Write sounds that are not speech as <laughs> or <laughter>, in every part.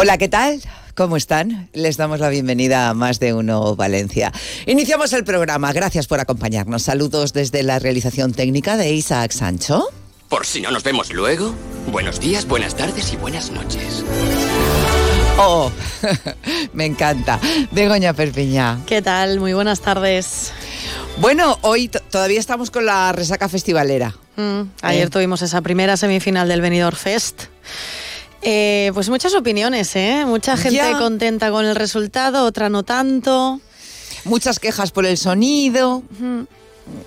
Hola, ¿qué tal? ¿Cómo están? Les damos la bienvenida a Más de Uno Valencia. Iniciamos el programa. Gracias por acompañarnos. Saludos desde la realización técnica de Isaac Sancho. Por si no nos vemos luego, buenos días, buenas tardes y buenas noches. Oh, <laughs> me encanta. Begoña Perpiñá. ¿Qué tal? Muy buenas tardes. Bueno, hoy todavía estamos con la resaca festivalera. Mm, ayer eh. tuvimos esa primera semifinal del Benidorm Fest. Eh, pues muchas opiniones, ¿eh? Mucha gente contenta con el resultado, otra no tanto. Muchas quejas por el sonido.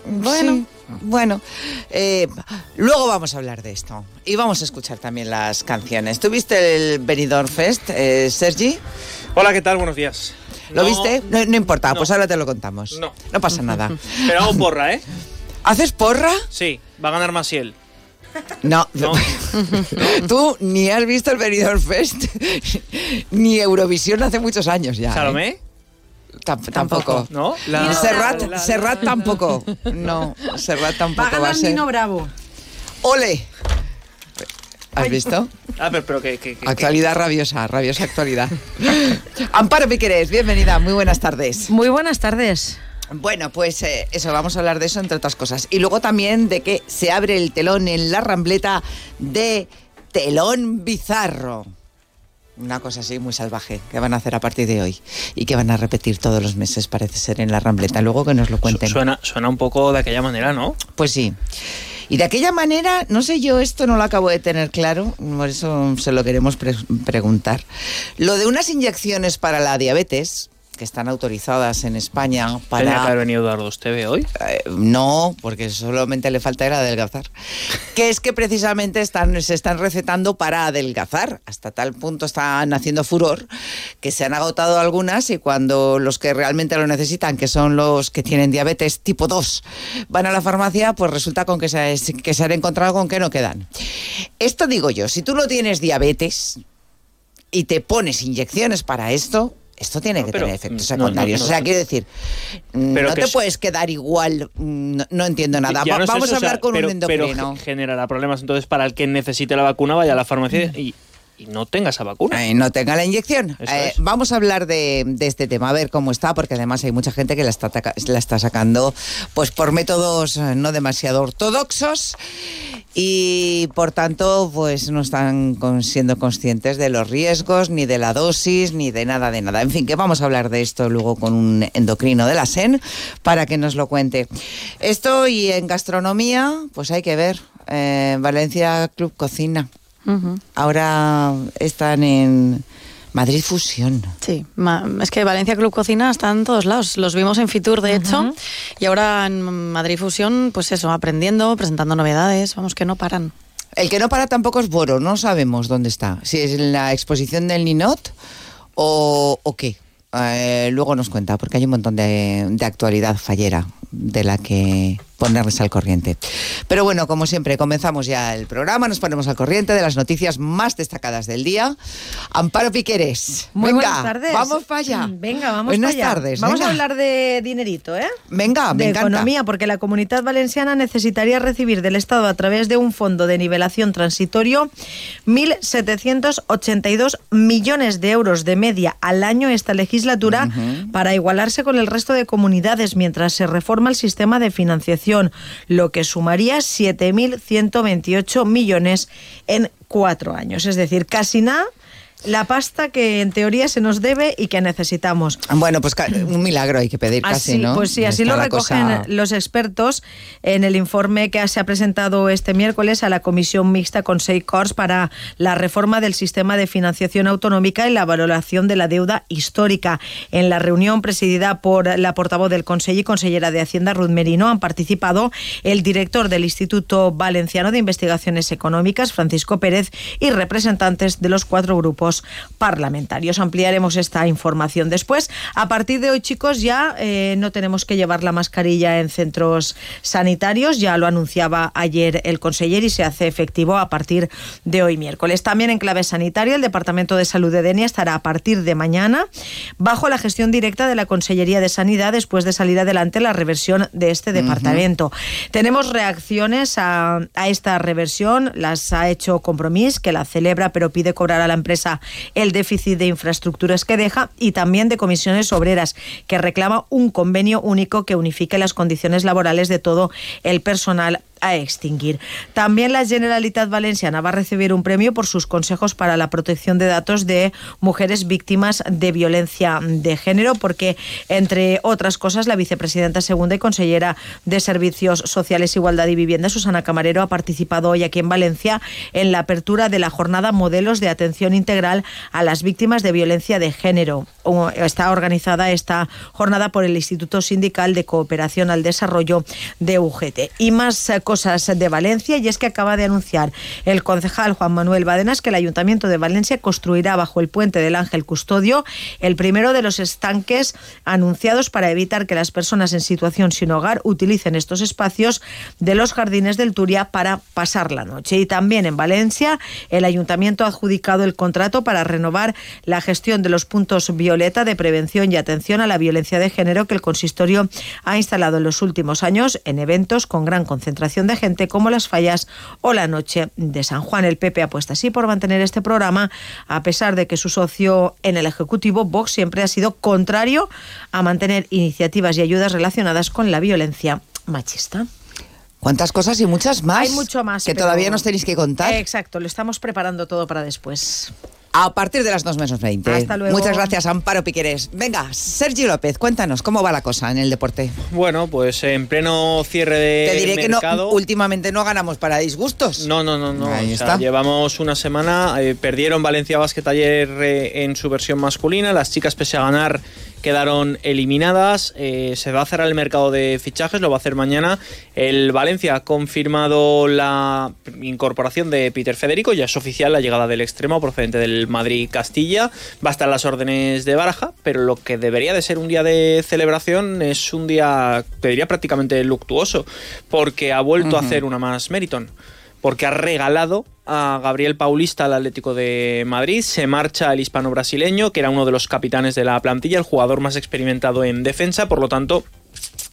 Bueno, bueno. Eh, luego vamos a hablar de esto. Y vamos a escuchar también las canciones. ¿Tuviste el Benidorm Fest, eh, Sergi? Hola, ¿qué tal? Buenos días. ¿Lo viste? No, importa, pues ahora te lo contamos. No. No pasa nada. <laughs> Pero hago porra, ¿eh? ¿Haces porra? Sí, va a ganar Masiel. No, no. <laughs> tú ni has visto el Benidorm Fest <laughs> ni Eurovisión hace muchos años ya. ¿Salomé? ¿eh? tampoco. ¿No? Serrat, tampoco. No, Serrat tampoco va, a, ser. Bravo. ¡Ole! ¿Has visto? Ah, pero, pero que, Actualidad rabiosa, rabiosa actualidad. <laughs> Amparo Piqueres, bienvenida, muy buenas tardes. Muy buenas tardes. Bueno, pues eh, eso, vamos a hablar de eso entre otras cosas. Y luego también de que se abre el telón en la rambleta de Telón Bizarro. Una cosa así muy salvaje que van a hacer a partir de hoy y que van a repetir todos los meses, parece ser, en la rambleta. Luego que nos lo cuenten. Suena, suena un poco de aquella manera, ¿no? Pues sí. Y de aquella manera, no sé yo, esto no lo acabo de tener claro, por eso se lo queremos preguntar. Lo de unas inyecciones para la diabetes, que están autorizadas en España para... ¿Tenía que haber venido Eduardo Esteve hoy? Eh, no, porque solamente le falta era adelgazar. <laughs> que es que precisamente están, se están recetando para adelgazar. Hasta tal punto están haciendo furor que se han agotado algunas y cuando los que realmente lo necesitan, que son los que tienen diabetes tipo 2, van a la farmacia, pues resulta con que se, que se han encontrado con que no quedan. Esto digo yo, si tú no tienes diabetes y te pones inyecciones para esto, esto tiene que tener efectos secundarios. o sea, quiero decir, no te puedes quedar igual, no, entiendo nada. Vamos a hablar con un endocrino. Pero generará problemas entonces para el que necesite la vacuna vaya a la farmacia y y no tenga esa vacuna. Eh, no tenga la inyección. Eh, vamos a hablar de, este tema, a ver cómo está, porque además hay mucha gente que la está, la está sacando pues por métodos eh, no demasiado ortodoxos y por tanto pues no están siendo conscientes de los riesgos, ni de la dosis, ni de nada de nada. En fin, que vamos a hablar de esto luego con un endocrino de la SEN para que nos lo cuente. Esto y en gastronomía, pues hay que ver. Valencia Club Cocina. Ahora están en Madrid Fusión. Sí, es que Valencia Club Cocina está en todos lados. Los vimos en Fitur, de hecho, y ahora en Madrid Fusión, pues eso, aprendiendo, presentando novedades, vamos que no paran. El que no para tampoco es Boro, no sabemos dónde está. Si es en la exposición del Ninot o, o qué. Eh, luego nos cuenta, porque hay un montón de, de actualidad fallera de la que ponerles al corriente. Pero bueno, como siempre, comenzamos ya el programa, nos ponemos al corriente de las noticias más destacadas del día. Amparo Piqueres. Muy buenas tardes. Vamos para allá. Mm, venga, vamos buenas para allá. tardes. Vamos a hablar de dinerito, ¿eh? Venga, de economía, porque la comunidad valenciana necesitaría recibir del Estado a través de un fondo de nivelación transitorio 1.782 millones de euros de media al año esta legislatura para igualarse con el resto de comunidades mientras se reforma el sistema de financiación lo que sumaría 7.128 millones en cuatro años. Es decir, casi nada La pasta que en teoría se nos debe y que necesitamos. Bueno, pues un milagro hay que pedir casi, ¿no? Pues sí, así lo recogen los expertos en el informe que se ha presentado este miércoles a la Comisión Mixta con Corps para la reforma del sistema de financiación autonómica y la valoración de la deuda histórica. En la reunión presidida por la portavoz del Consejo y consellera de Hacienda, Ruth Merino, han participado el director del Instituto Valenciano de Investigaciones Económicas, Francisco Pérez, y representantes de los cuatro grupos parlamentarios. Ampliaremos esta información después. A partir de hoy, chicos, ya eh, no tenemos que llevar la mascarilla en centros sanitarios. Ya lo anunciaba ayer el conseller y se hace efectivo a partir de hoy miércoles. También en clave sanitaria, el Departamento de Salud de Denia estará a partir de mañana bajo la gestión directa de la Consellería de Sanidad después de salir adelante la reversión de este departamento. Tenemos reacciones a, a esta reversión. Las ha hecho Compromís, que la celebra, pero pide cobrar a la empresa el déficit de infraestructuras que deja y también de comisiones obreras, que reclama un convenio único que unifique las condiciones laborales de todo el personal a extinguir. También la Generalitat Valenciana va a recibir un premio por sus consejos para la protección de datos de mujeres víctimas de violencia de género, porque, entre otras cosas, la vicepresidenta segunda y consellera de Servicios Sociales, Igualdad y Vivienda, Susana Camarero, ha participado hoy aquí en Valencia en la apertura de la jornada Modelos de Atención Integral a las Víctimas de Violencia de Género. Está organizada esta jornada por el Instituto Sindical de Cooperación al Desarrollo de UGT. Y más eh, cosas de Valencia y es que acaba de anunciar el concejal Juan Manuel Badenas que el Ayuntamiento de Valencia construirá bajo el puente del Ángel Custodio el primero de los estanques anunciados para evitar que las personas en situación sin hogar utilicen estos espacios de los jardines del Turia para pasar la noche. Y también en Valencia el Ayuntamiento ha adjudicado el contrato para renovar la gestión de los puntos violeta de prevención y atención a la violencia de género que el consistorio ha instalado en los últimos años en eventos con gran concentración de gente como las fallas o la noche de San Juan. El PP apuesta así por mantener este programa, a pesar de que su socio en el Ejecutivo, Vox, siempre ha sido contrario a mantener iniciativas y ayudas relacionadas con la violencia machista. ¿Cuántas cosas y muchas más? Hay mucho más. Que todavía nos tenéis que contar. Exacto, lo estamos preparando todo para después a partir de las 2 menos 20. Hasta luego. Muchas gracias, Amparo Piqueres. Venga, Sergio López, cuéntanos, ¿cómo va la cosa en el deporte? Bueno, pues en pleno cierre de Te diré mercado, que no, últimamente no ganamos para disgustos. No, no, no, no. llevamos una semana, eh, perdieron Valencia Basket ayer eh, en su versión masculina, las chicas pese a ganar quedaron eliminadas. Eh, se va a cerrar el mercado de fichajes, lo va a hacer mañana. El Valencia ha confirmado la incorporación de Peter Federico, ya es oficial la llegada del extremo procedente del Madrid-Castilla. Va a estar las órdenes de Baraja, pero lo que debería de ser un día de celebración es un día, te diría prácticamente luctuoso, porque ha vuelto a hacer una más Meriton porque ha regalado a Gabriel Paulista al Atlético de Madrid. Se marcha el hispano-brasileño, que era uno de los capitanes de la plantilla, el jugador más experimentado en defensa. Por lo tanto,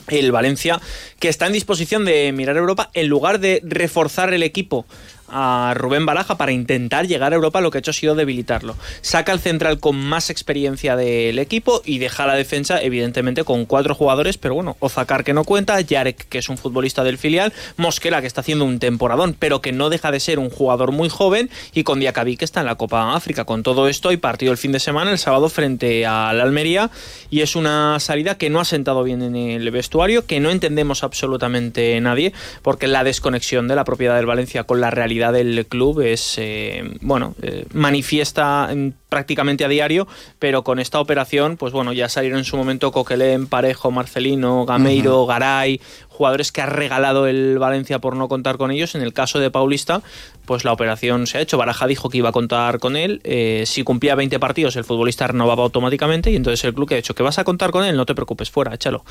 el Valencia, que está en disposición de mirar Europa, en lugar de reforzar el equipo a Rubén Baraja para intentar llegar a Europa, lo que ha hecho ha sido debilitarlo. Saca el central con más experiencia del equipo y deja la defensa, evidentemente, con cuatro jugadores, pero bueno, Ozacar que no cuenta, Yarek, que es un futbolista del filial, Mosquera, que está haciendo un temporadón, pero que no deja de ser un jugador muy joven, y con Diacabí, que está en la Copa África. Con todo esto, hay partido el fin de semana, el sábado, frente a la Almería, y es una salida que no ha sentado bien en el vestuario, que no entendemos absolutamente nadie, porque la desconexión de la propiedad del Valencia con la realidad del club es, eh, bueno, eh, manifiesta prácticamente a diario, pero con esta operación, pues bueno, ya salieron en su momento Coquelén, Parejo, Marcelino, Gameiro, Garay, jugadores que ha regalado el Valencia por no contar con ellos. En el caso de Paulista, pues la operación se ha hecho. Baraja dijo que iba a contar con él. Eh, si cumplía 20 partidos, el futbolista renovaba automáticamente y entonces el club que ha dicho que vas a contar con él, no te preocupes, fuera, échalo.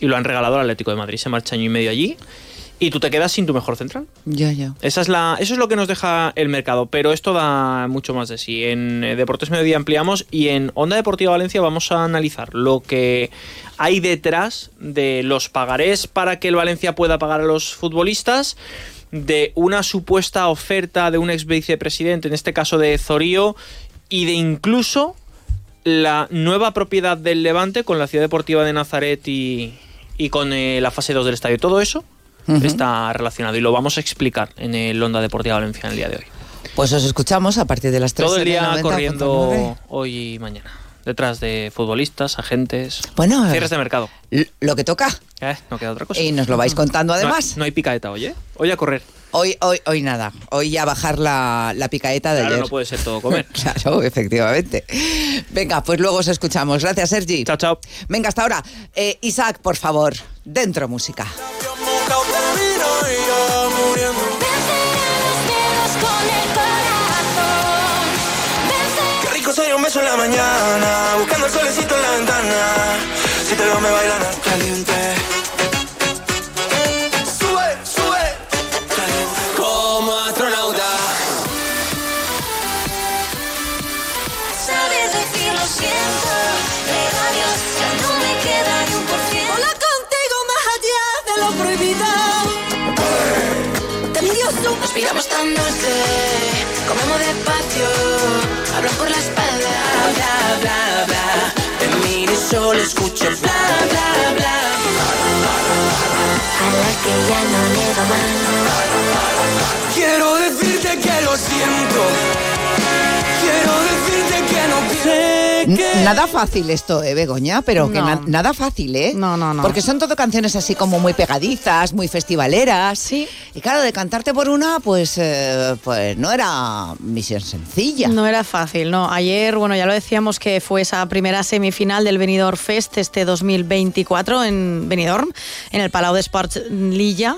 Y lo han regalado al Atlético de Madrid. Se marcha año y medio allí y tú te quedas sin tu mejor central. Ya, ya. Esa es la, eso es lo que nos deja el mercado, pero esto da mucho más de sí. En eh, Deportes Mediodía ampliamos y en Onda Deportiva Valencia vamos a analizar lo que hay detrás de los pagarés para que el Valencia pueda pagar a los futbolistas, de una supuesta oferta de un ex vicepresidente, en este caso de Zorío, y de incluso la nueva propiedad del Levante con la Ciudad Deportiva de Nazaret y, y con eh, la fase 2 del estadio. Todo eso está relacionado y lo vamos a explicar en el Onda Deportiva Valencia en el día de hoy. Pues os escuchamos a partir de las 3 Todo el día corriendo hoy y mañana. Detrás de futbolistas, agentes, bueno, cierres de mercado. Lo que toca. Eh, no queda otra cosa. Y nos lo vais contando además. No, hay picaeta hoy, ¿eh? Hoy a correr. Hoy, hoy, hoy nada. Hoy ya bajar la, la picaeta de claro, ayer. no puede ser todo comer. <laughs> claro, efectivamente. Venga, pues luego os escuchamos. Gracias, Sergi. Chao, chao. Venga, hasta ahora. Eh, Isaac, por favor, dentro música. Rico soy un beso en la mañana, buscando el solecito en la ventana. Si te veo me bailan caliente. Pillamos tan dulce, comemos despacio, hablan por la espalda, bla, bla, bla. De mí y solo escucho bla, bla, bla. A la que ya no le va mal. Quiero decirte que lo siento. Quiero decirte que no N- Nada fácil esto, ¿eh, Begoña? Pero que No. na- nada fácil, ¿eh? No, no, no. Porque son todo canciones así como muy pegadizas, muy festivaleras. Sí. Y claro, de cantarte por una, pues, eh, pues no era misión sencilla. No era fácil, no. Ayer, bueno, ya lo decíamos que fue esa primera semifinal del Benidorm Fest este 2024 en Benidorm, en el Palau de Sports Lilla,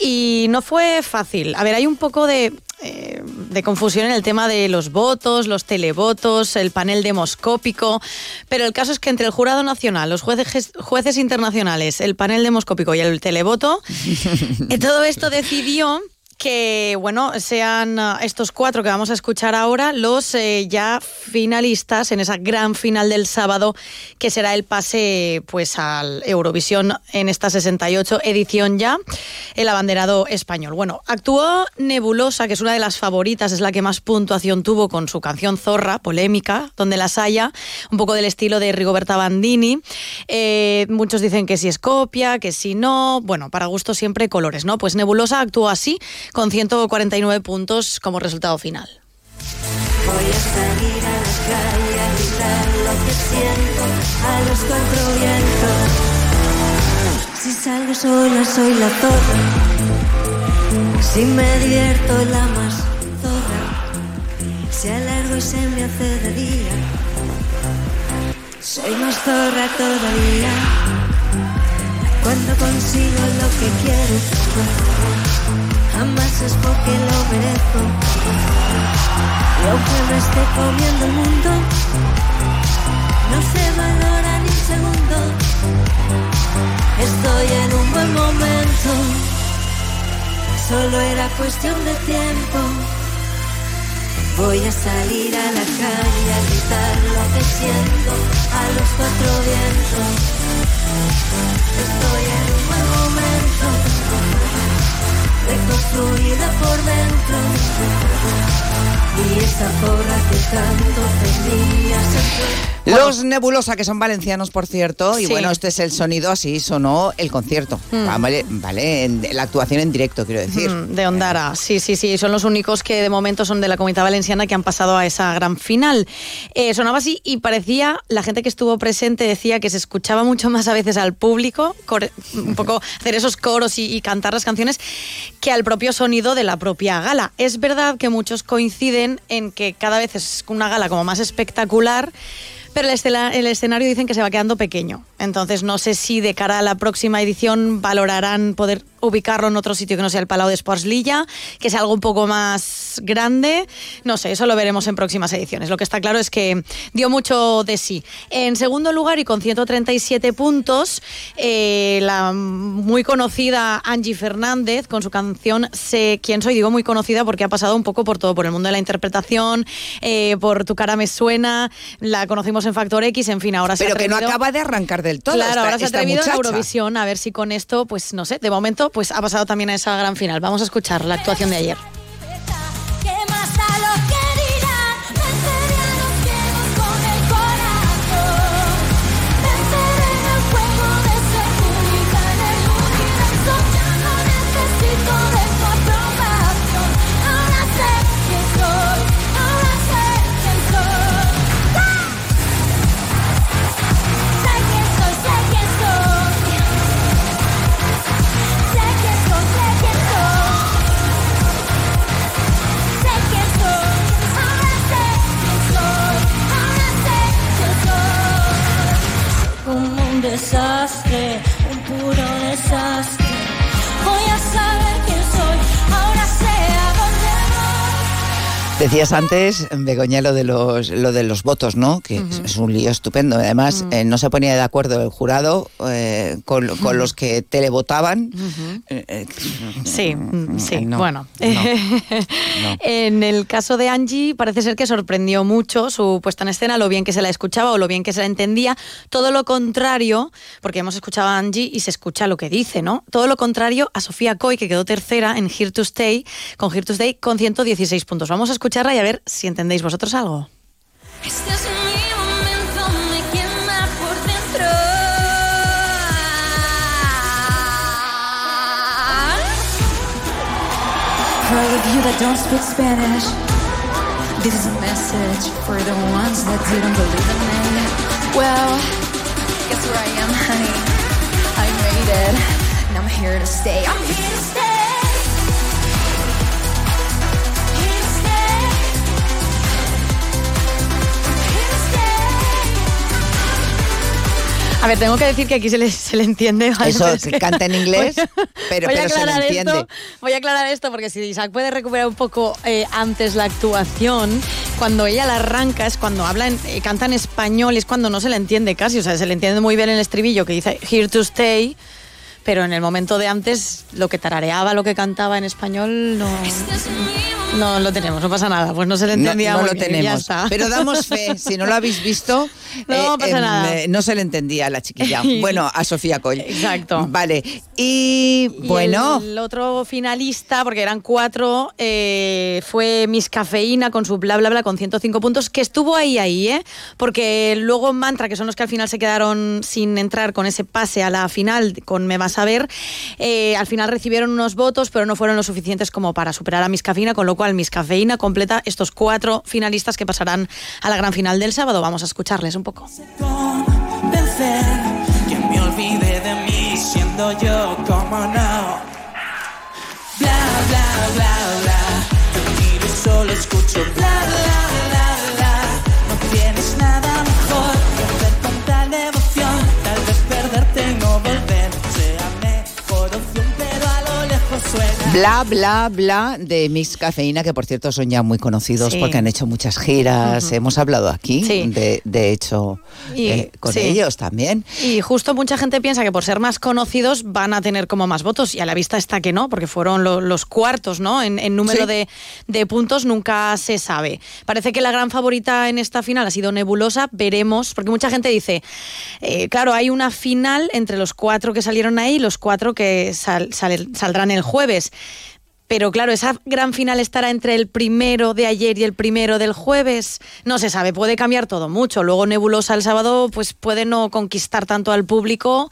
y no fue fácil. A ver, hay un poco de eh, de confusión en el tema de los votos, los televotos, el panel demoscópico, pero el caso es que entre el jurado nacional, los jueces, jueces internacionales, el panel demoscópico y el televoto, <laughs> eh, todo esto decidió que, bueno, sean ah, estos cuatro que vamos a escuchar ahora los eh, ya finalistas en esa gran final del sábado, que será el pase pues al Eurovisión en esta 68 edición ya, el abanderado español. Bueno, actuó Nebulosa, que es una de las favoritas, es la que más puntuación tuvo con su canción Zorra, polémica, donde las haya, un poco del estilo de Rigoberta Bandini. Eh, muchos dicen que si es copia, que si no, bueno, para gusto siempre colores, ¿no? Pues Nebulosa actuó así, con 149 puntos como resultado final. Voy a salir a la calle a gritar lo que siento a los cuatro vientos. Si salgo sola soy la zorra. Si me divierto la más zorra. Si alargo y se me hace de día. Soy más zorra todavía. Cuando consigo lo que quiero. Jamás es porque lo merezco. Y aunque me esté comiendo el mundo, no se valora ni un segundo. Estoy en un buen momento, solo era cuestión de tiempo. Voy a salir a la calle a gritar lo que siento a los cuatro vientos. Estoy en un buen momento, reconstruida por dentro. Los Nebulosa, que son valencianos, por cierto, y Sí. bueno, este es el sonido, así sonó el concierto. Ah, Vale, vale en- la actuación en directo, quiero decir. Mm, De Ondara, sí, sí, sí. Son los únicos que de momento son de la comunidad valenciana que han pasado a esa gran final. Eh, sonaba así y parecía, la gente que estuvo presente decía que se escuchaba mucho más a veces al público, core- un poco <laughs> hacer esos coros y, y cantar las canciones, que al propio sonido de la propia gala. Es verdad que muchos coinciden en que cada vez es una gala como más espectacular. Pero el, escenario dicen que se va quedando pequeño. Entonces no sé si de cara a la próxima edición valorarán poder ubicarlo en otro sitio que no sea el Palau de Sports Lilla, que sea algo un poco más grande. No sé, eso lo veremos en próximas ediciones. Lo que está claro es que dio mucho de sí. En segundo lugar y con 137 puntos, eh, la muy conocida Angie Fernández con su canción Sé quién soy. Digo muy conocida porque ha pasado un poco por todo, por el mundo de la interpretación, eh, por Tu cara me suena, la conocimos en Factor X, en fin, ahora se ha Pero que no atrevido- acaba de arrancar del todo. Claro, esta- ahora se ha atrevido en. Eurovisión, a ver si con esto, pues no sé, de momento, pues ha pasado también a esa gran final. Vamos a escuchar la actuación de ayer. Minnesota. Decías antes, Begoña, lo de los, lo de los votos, ¿no? Que es un lío estupendo. Además, eh, no se ponía de acuerdo el jurado eh, con, <laughs> con los que televotaban. Eh, Sí, mm, sí, no, bueno. no. <laughs> en el caso de Angie parece ser que sorprendió mucho su puesta en escena, lo bien que se la escuchaba o lo bien que se la entendía. Todo lo contrario, porque hemos escuchado a Angie y se escucha lo que dice, ¿no? Todo lo contrario a Sofía Coy, que quedó tercera en Here to Stay, con Here to Stay con 116 puntos. Vamos a escucharla y a ver si entendéis vosotros algo. Este es mi momento, me quema por dentro. For all of you that don't speak Spanish, this is a message for the ones that didn't believe in me. Well, guess where I am, honey? I made it, and I'm here to stay. I'm here to stay. A ver, tengo que decir que aquí se le, se le entiende. ¿vale? Eso, es que canta en inglés, pero- voy pero se le entiende. Esto, voy a aclarar esto porque si Isaac puede recuperar un poco eh, antes la actuación, cuando ella la arranca es cuando habla, en- eh, canta en español, es cuando no se le entiende casi. O sea, se le entiende muy bien el estribillo que dice Here to Stay. Pero en el momento de antes, lo que tarareaba, lo que cantaba en español, no, no lo tenemos, no pasa nada. Pues no se le entendía no lo bien, ya tenemos. está. Pero damos fe, <laughs> si no lo habéis visto, No pasa nada. no se le entendía a la chiquilla. <laughs> Bueno, a Sofía Coll. Exacto. Vale. Y, Y bueno, El otro finalista, porque eran cuatro, eh, fue Miss Cafeína con su bla bla bla con 105 puntos, que estuvo ahí, ahí, ¿eh? Porque luego Mantra, que son los que al final se quedaron sin entrar con ese pase a la final con Me Vas a Ver, eh, al final recibieron unos votos, pero no fueron lo suficientes como para superar a Miss Cafeína, con lo cual Miss Cafeína completa estos cuatro finalistas que pasarán a la gran final del sábado. Vamos a escucharles un poco. Bla, bla, bla de Mix Cafeína, que por cierto son ya muy conocidos Sí. porque han hecho muchas giras. Hemos hablado aquí, Sí. de, de hecho, Y- eh, con sí. ellos también. Y justo mucha gente piensa que por ser más conocidos van a tener como más votos y a la vista está que no, porque fueron lo- los cuartos, ¿no? En, en número de, de puntos nunca se sabe. Parece que la gran favorita en esta final ha sido Nebulosa, veremos, porque mucha gente dice, eh, claro, hay una final entre los cuatro que salieron ahí y los cuatro que sal- sal- saldrán el jueves. Pero claro, esa gran final estará entre el primero de ayer y el primero del jueves. No se sabe, puede cambiar todo mucho. Luego Nebulosa el sábado pues puede no conquistar tanto al público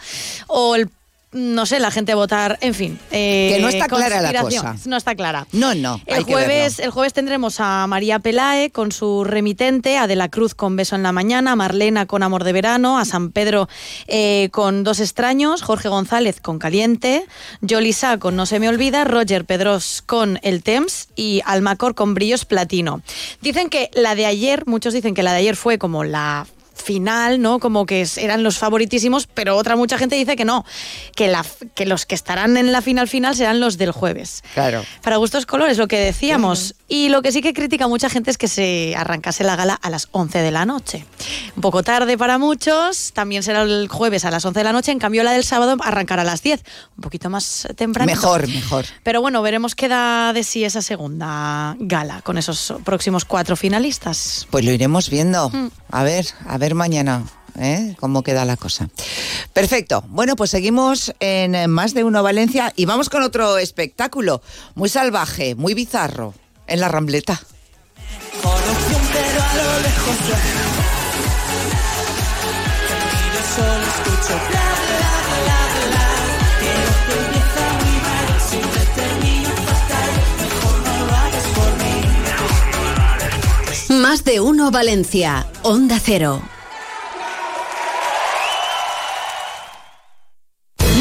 o el no sé, la gente votar, en fin. eh, Que no está clara la cosa. No está clara. No, no, El hay jueves, el jueves tendremos a María Pelae con su remitente, a De la Cruz con Beso en la Mañana, a Marlena con Amor de Verano, a San Pedro eh, con Dos Extraños, Jorge González con Caliente, Yolisa con No se me olvida, Roger Pedros con El Temps y Almacor con Brillos Platino. Dicen que la de ayer, muchos dicen que la de ayer fue como la final, ¿no? Como que eran los favoritísimos, pero otra mucha gente dice que no, que, la, que los que estarán en la final final serán los del jueves. Claro. Para gustos colores, lo que decíamos. Y lo que sí que critica mucha gente es que se arrancase la gala a las 11 de la noche. Un poco tarde para muchos, también será el jueves a las 11 de la noche, en cambio la del sábado arrancará a las 10, un poquito más temprano. Mejor, mejor. Pero bueno, veremos qué da de sí esa segunda gala con esos próximos cuatro finalistas. Pues lo iremos viendo. Mm. A ver, a ver mañana. ¿eh? cómo queda la cosa. Perfecto. Bueno, pues seguimos en Más de Uno Valencia y vamos con otro espectáculo muy salvaje, muy bizarro, en la Rambleta. Corrupción, pero a lo lejos suena. Te miro y solo escucho bla, bla, bla, bla. Quiero que empieza muy mal, siempre termina fatal. Mejor no lo hagas por mí. Más de uno Valencia. Onda Cero.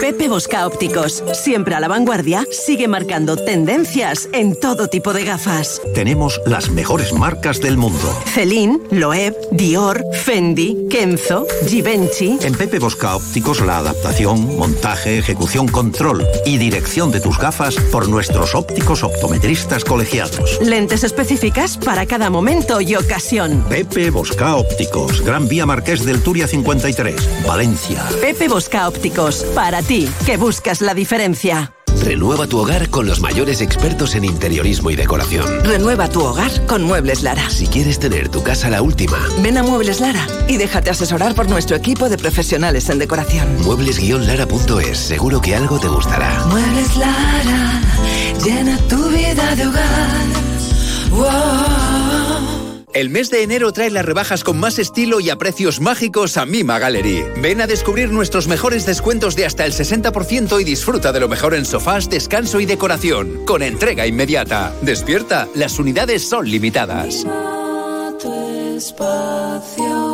Pepe Bosca Ópticos, siempre a la vanguardia, sigue marcando tendencias en todo tipo de gafas. Tenemos las mejores marcas del mundo. Celine, Loeb, Dior, Fendi, Kenzo, Givenchy. En Pepe Bosca Ópticos la adaptación, montaje, ejecución, control y dirección de tus gafas por nuestros ópticos optometristas colegiados. Lentes específicas para cada momento y ocasión. Pepe Bosca Ópticos, Gran Vía Marqués del Turia 53, Valencia. Pepe Bosca Ópticos, para ti, que buscas la diferencia. Renueva tu hogar con los mayores expertos en interiorismo y decoración. Renueva tu hogar con Muebles Lara. Si quieres tener tu casa la última, Ven a Muebles Lara y déjate asesorar por nuestro equipo de profesionales en decoración. muebles-lara.es. Seguro que algo te gustará. Muebles Lara, llena tu vida de hogar. Wow. El mes de enero trae las rebajas con más estilo y a precios mágicos a Mima Gallery. Ven a descubrir nuestros mejores descuentos de hasta el 60% y disfruta de lo mejor en sofás, descanso y decoración, con entrega inmediata. Despierta, las unidades son limitadas. Espacio.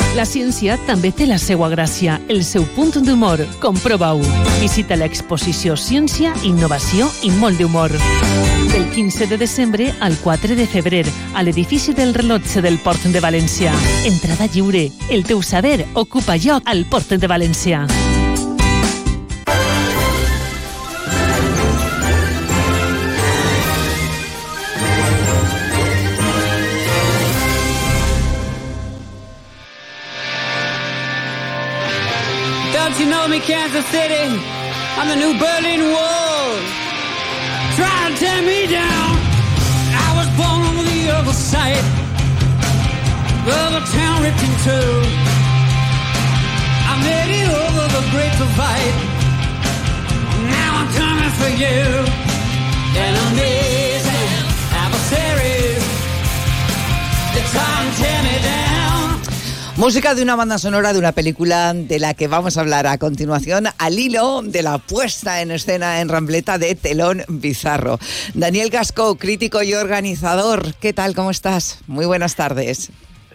La ciència també té la seva gràcia, el seu punt d'humor. Comprova-ho. Visita l'exposició Ciència, Innovació i molt d'humor. Del 15 de desembre al 4 de febrer, a l'edifici del rellotge del Port de València. Entrada lliure. El teu saber ocupa lloc al Port de València. You know me, Kansas City? I'm the new Berlin Wall. Try and tear me down. I was born on the other side. of a town ripped in two. I made it over the great divide. Now I'm coming for you. And amazing adversaries. They try and tear me down. Música de una banda sonora de una película de la que vamos a hablar a continuación, al hilo de la puesta en escena en Rambleta de Telón Bizarro. Daniel Gasco, crítico y organizador, ¿qué tal? ¿Cómo estás? Muy buenas tardes.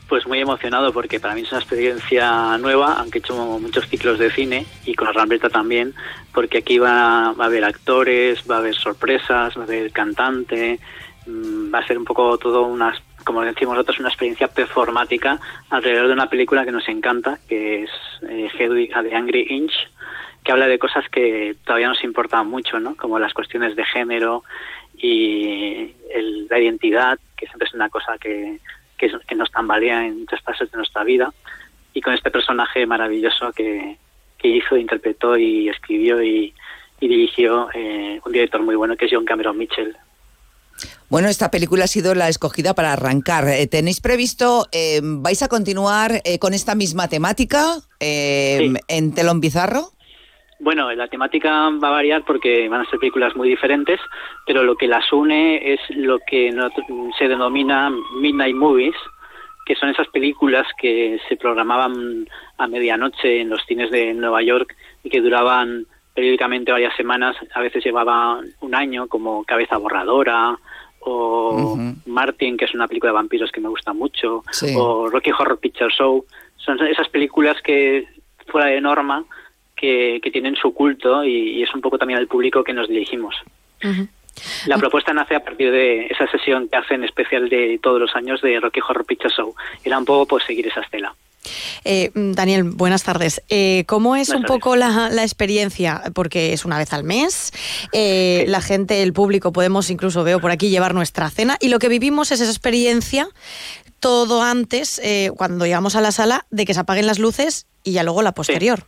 Pues muy emocionado porque para mí es una experiencia nueva, aunque he hecho muchos ciclos de cine y con la Rambleta también, porque aquí va, va a haber actores, va a haber sorpresas, va a haber cantante, mm, va a ser un poco todo unas como decimos nosotros, una experiencia performática alrededor de una película que nos encanta, que es eh, Hedwig the Angry Inch, que habla de cosas que todavía nos importan mucho, ¿no? Como las cuestiones de género y el- la identidad, que siempre es una cosa que, que, nos tambalea en muchas fases de nuestra vida. Y con este personaje maravilloso que, que hizo, interpretó y escribió y, y dirigió eh, un director muy bueno que es John Cameron Mitchell. Bueno, esta película ha sido la escogida para arrancar. Eh, ¿Tenéis previsto, eh, vais a continuar eh, con esta misma temática eh, Sí. en Telón Bizarro? Bueno, la temática va a variar porque van a ser películas muy diferentes, pero lo que las une es lo que se denomina Midnight Movies, que son esas películas que se programaban a medianoche en los cines de Nueva York y que duraban periódicamente varias semanas, a veces llevaba un año, como Cabeza Borradora o Martin, que es una película de vampiros que me gusta mucho, Sí. o Rocky Horror Picture Show. Son esas películas que, fuera de norma, que, que tienen su culto y, y es un poco también al público que nos dirigimos. La propuesta nace a partir de esa sesión que hacen especial de todos los años de Rocky Horror Picture Show. Era un poco pues seguir esa estela. Eh, Daniel, buenas tardes. Eh, ¿Cómo es Buenas un poco la, la experiencia? Porque es una vez al mes. eh, La gente, el público, podemos incluso, veo por aquí, llevar nuestra cena. Y lo que vivimos es esa experiencia todo antes, eh, cuando llegamos a la sala, de que se apaguen las luces y ya luego la posterior.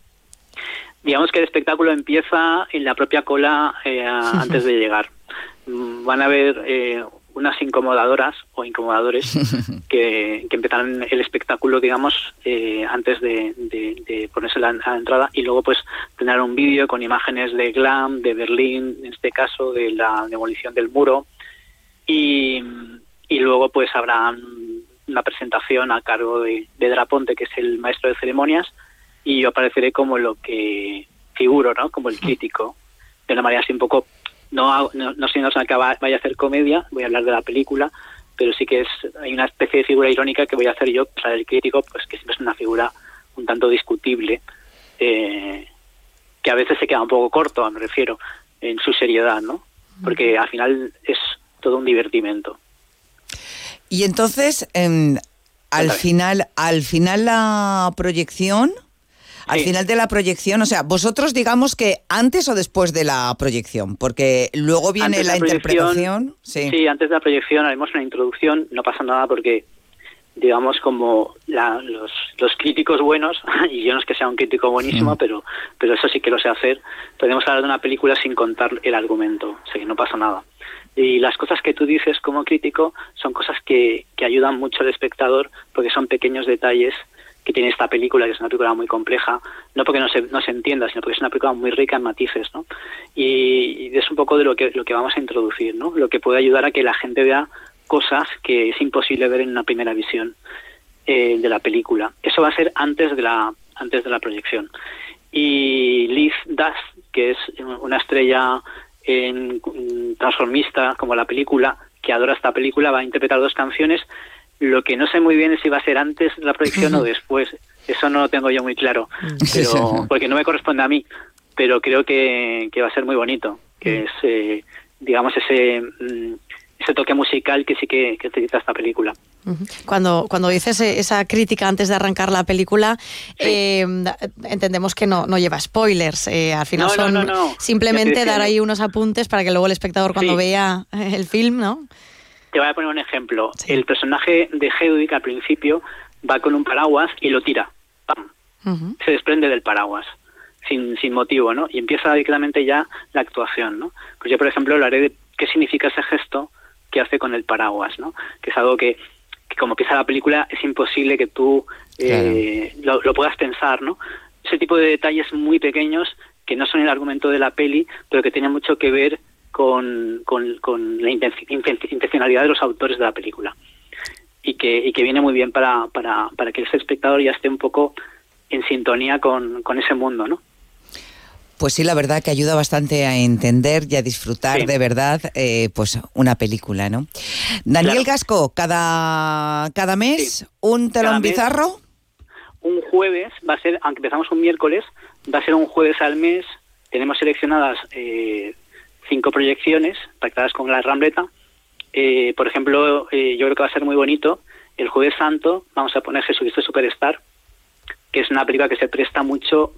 Digamos que el espectáculo empieza en la propia cola eh, <laughs> antes de llegar. Mm, Van a haber eh, unas incomodadoras o incomodadores <laughs> que, que empezarán el espectáculo, digamos, eh, antes de, de- de ponerse la, a la entrada y luego pues tener un vídeo con imágenes de Glam, de Berlín, en este caso, de la demolición del muro. Y, y luego pues habrá una presentación a cargo de, de Draponte, que es el maestro de ceremonias, y yo apareceré como lo que figuro, ¿no? Como el <laughs> crítico, de una manera así un poco, no, no, no que va- vaya a hacer comedia, voy a hablar de la película, pero sí que es hay una especie de figura irónica que voy a hacer yo, sea, el crítico, pues que siempre es una figura un tanto discutible, eh, que a veces se queda un poco corto, me refiero, en su seriedad, ¿no? Porque al final es todo un divertimento. Y entonces, em, al final, al final la proyección, al final de la proyección, o sea, vosotros digamos que antes o después de la proyección, porque luego viene Antes la, interpretación. Sí. antes de la proyección haremos una introducción, no pasa nada porque, digamos, como la- los, los críticos buenos, <laughs> y yo no es que sea un crítico buenísimo, pero, pero eso sí que lo sé hacer, podemos hablar de una película sin contar el argumento, o sea que no pasa nada. Y las cosas que tú dices como crítico son cosas que, que ayudan mucho al espectador porque son pequeños detalles que tiene esta película, que es una película muy compleja, no porque no se, no se entienda, sino porque es una película muy rica en matices, ¿no? Y, y es un poco de lo que, lo que vamos a introducir, ¿no? Lo que puede ayudar a que la gente vea cosas que es imposible ver en una primera visión eh, de la película. Eso va a ser antes de la, antes de la proyección. Y Liz Das, que es una estrella en, transformista como la película, que adora esta película, va a interpretar dos canciones. Lo que no sé muy bien es si va a ser antes la proyección o <laughs> después. Eso no lo tengo yo muy claro, pero porque no me corresponde a mí. Pero creo que, que va a ser muy bonito, que es, eh, digamos, ese mm, ese toque musical que sí que, que utiliza esta película. Cuando, cuando dices eh, esa crítica antes de arrancar la película, eh, entendemos que no, no lleva spoilers. eh, al final No, son no, no. simplemente dar ahí unos apuntes para que luego el espectador cuando Sí. vea el film, ¿no? Te voy a poner un ejemplo. El personaje de Hedwig al principio va con un paraguas y lo tira. ¡Pam! Se desprende del paraguas. Sin, sin motivo, ¿no? Y empieza directamente ya la actuación, ¿no? Pues yo, por ejemplo, hablaré de qué significa ese gesto que hace con el paraguas, ¿no? Que es algo que, que como empieza la película es imposible que tú eh, lo, lo puedas pensar, ¿no? Ese tipo de detalles muy pequeños que no son el argumento de la peli, pero que tienen mucho que ver con, con, con la intenci- inten- intencionalidad de los autores de la película. Y que, y que viene muy bien para, para, para que ese espectador ya esté un poco en sintonía con, con ese mundo, ¿no? Pues sí, la verdad que ayuda bastante a entender y a disfrutar de verdad eh, pues una película, ¿no? Daniel Gasco, cada, cada mes un telón Cada mes. bizarro. un jueves, va a ser, aunque empezamos un miércoles, va a ser un jueves al mes. Tenemos seleccionadas eh, cinco proyecciones pactadas con la Rambleta. Eh, por ejemplo, eh, yo creo que va a ser muy bonito. El Jueves Santo vamos a poner Jesucristo Superstar, que es una película que se presta mucho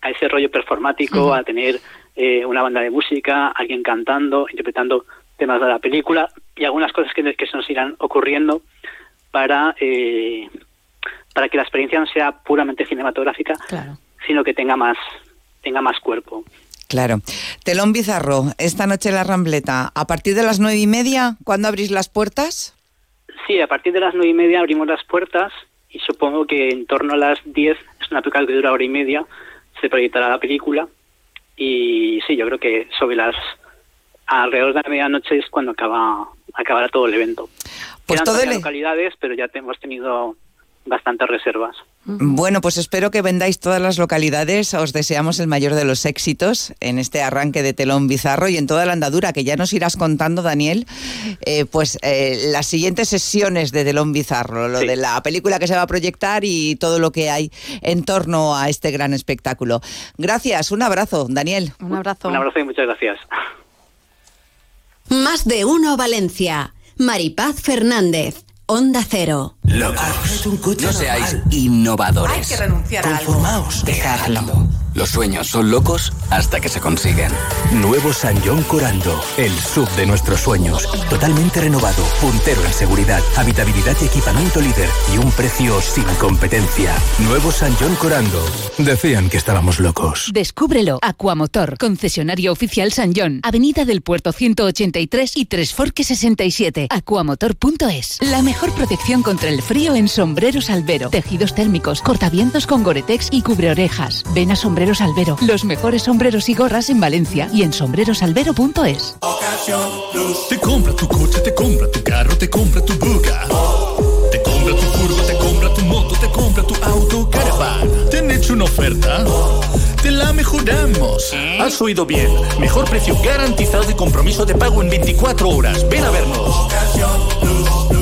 a ese rollo performático, a tener eh, una banda de música, alguien cantando, interpretando temas de la película y algunas cosas que, que se nos irán ocurriendo para eh, para que la experiencia no sea puramente cinematográfica, sino que tenga más tenga más cuerpo. Claro. Telón bizarro, esta noche en la Rambleta, a partir de las nueve y media, ¿cuándo abrís las puertas? Sí, a partir de las nueve y media abrimos las puertas y supongo que en torno a las diez, es una película que dura hora y media, se proyectará la película y sí, yo creo que sobre las alrededor de la medianoche es cuando acaba acabará todo el evento. Pues Quedan todo el- localidades, pero ya hemos tenido bastantes reservas. Bueno, pues espero que vendáis todas las localidades. Os deseamos el mayor de los éxitos en este arranque de telón bizarro y en toda la andadura, que ya nos irás contando, Daniel, eh, pues eh, las siguientes sesiones de telón bizarro, lo de la película que se va a proyectar y todo lo que hay en torno a este gran espectáculo. Gracias, un abrazo, Daniel. Un abrazo. Un abrazo y muchas gracias. Más de uno Valencia. Maripaz Fernández. Onda Cero. Locos. No seáis innovadores. renunciar a algo. Conformaos. Dejadlo. Los sueños son locos hasta que se consiguen. Nuevo San John Corando, el sub de nuestros sueños. Totalmente renovado, puntero en seguridad, habitabilidad y equipamiento líder y un precio sin competencia. Nuevo San John Corando. Decían que estábamos locos. Descúbrelo. Aquamotor, concesionario oficial San John, Avenida del Puerto 183 y Tres Forques 67. Aquamotor.es. La mejor protección contra el frío en sombreros albero, tejidos térmicos, cortavientos con Goretex y cubreorejas. Ven a Sombreros Sombreros Albero. Los mejores sombreros y gorras en Valencia y en sombrerosalbero.es. Te compra tu coche, te compra tu carro, te compra tu buga. Te compra tu furgo, te compra tu moto, te compra tu auto, caravan. ¿Te han hecho una oferta? Te la mejoramos. Has oído bien. Mejor precio garantizado y compromiso de pago en 24 horas. Ven a vernos.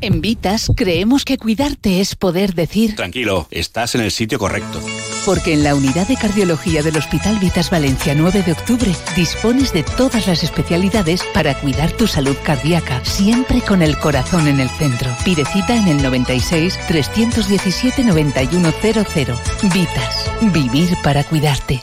En Vitas creemos que cuidarte es poder decir... Tranquilo, estás en el sitio correcto. Porque en la unidad de cardiología del Hospital Vitas Valencia 9 de octubre dispones de todas las especialidades para cuidar tu salud cardíaca, siempre con el corazón en el centro. Pide cita en el 96 317 9100. Vitas, vivir para cuidarte.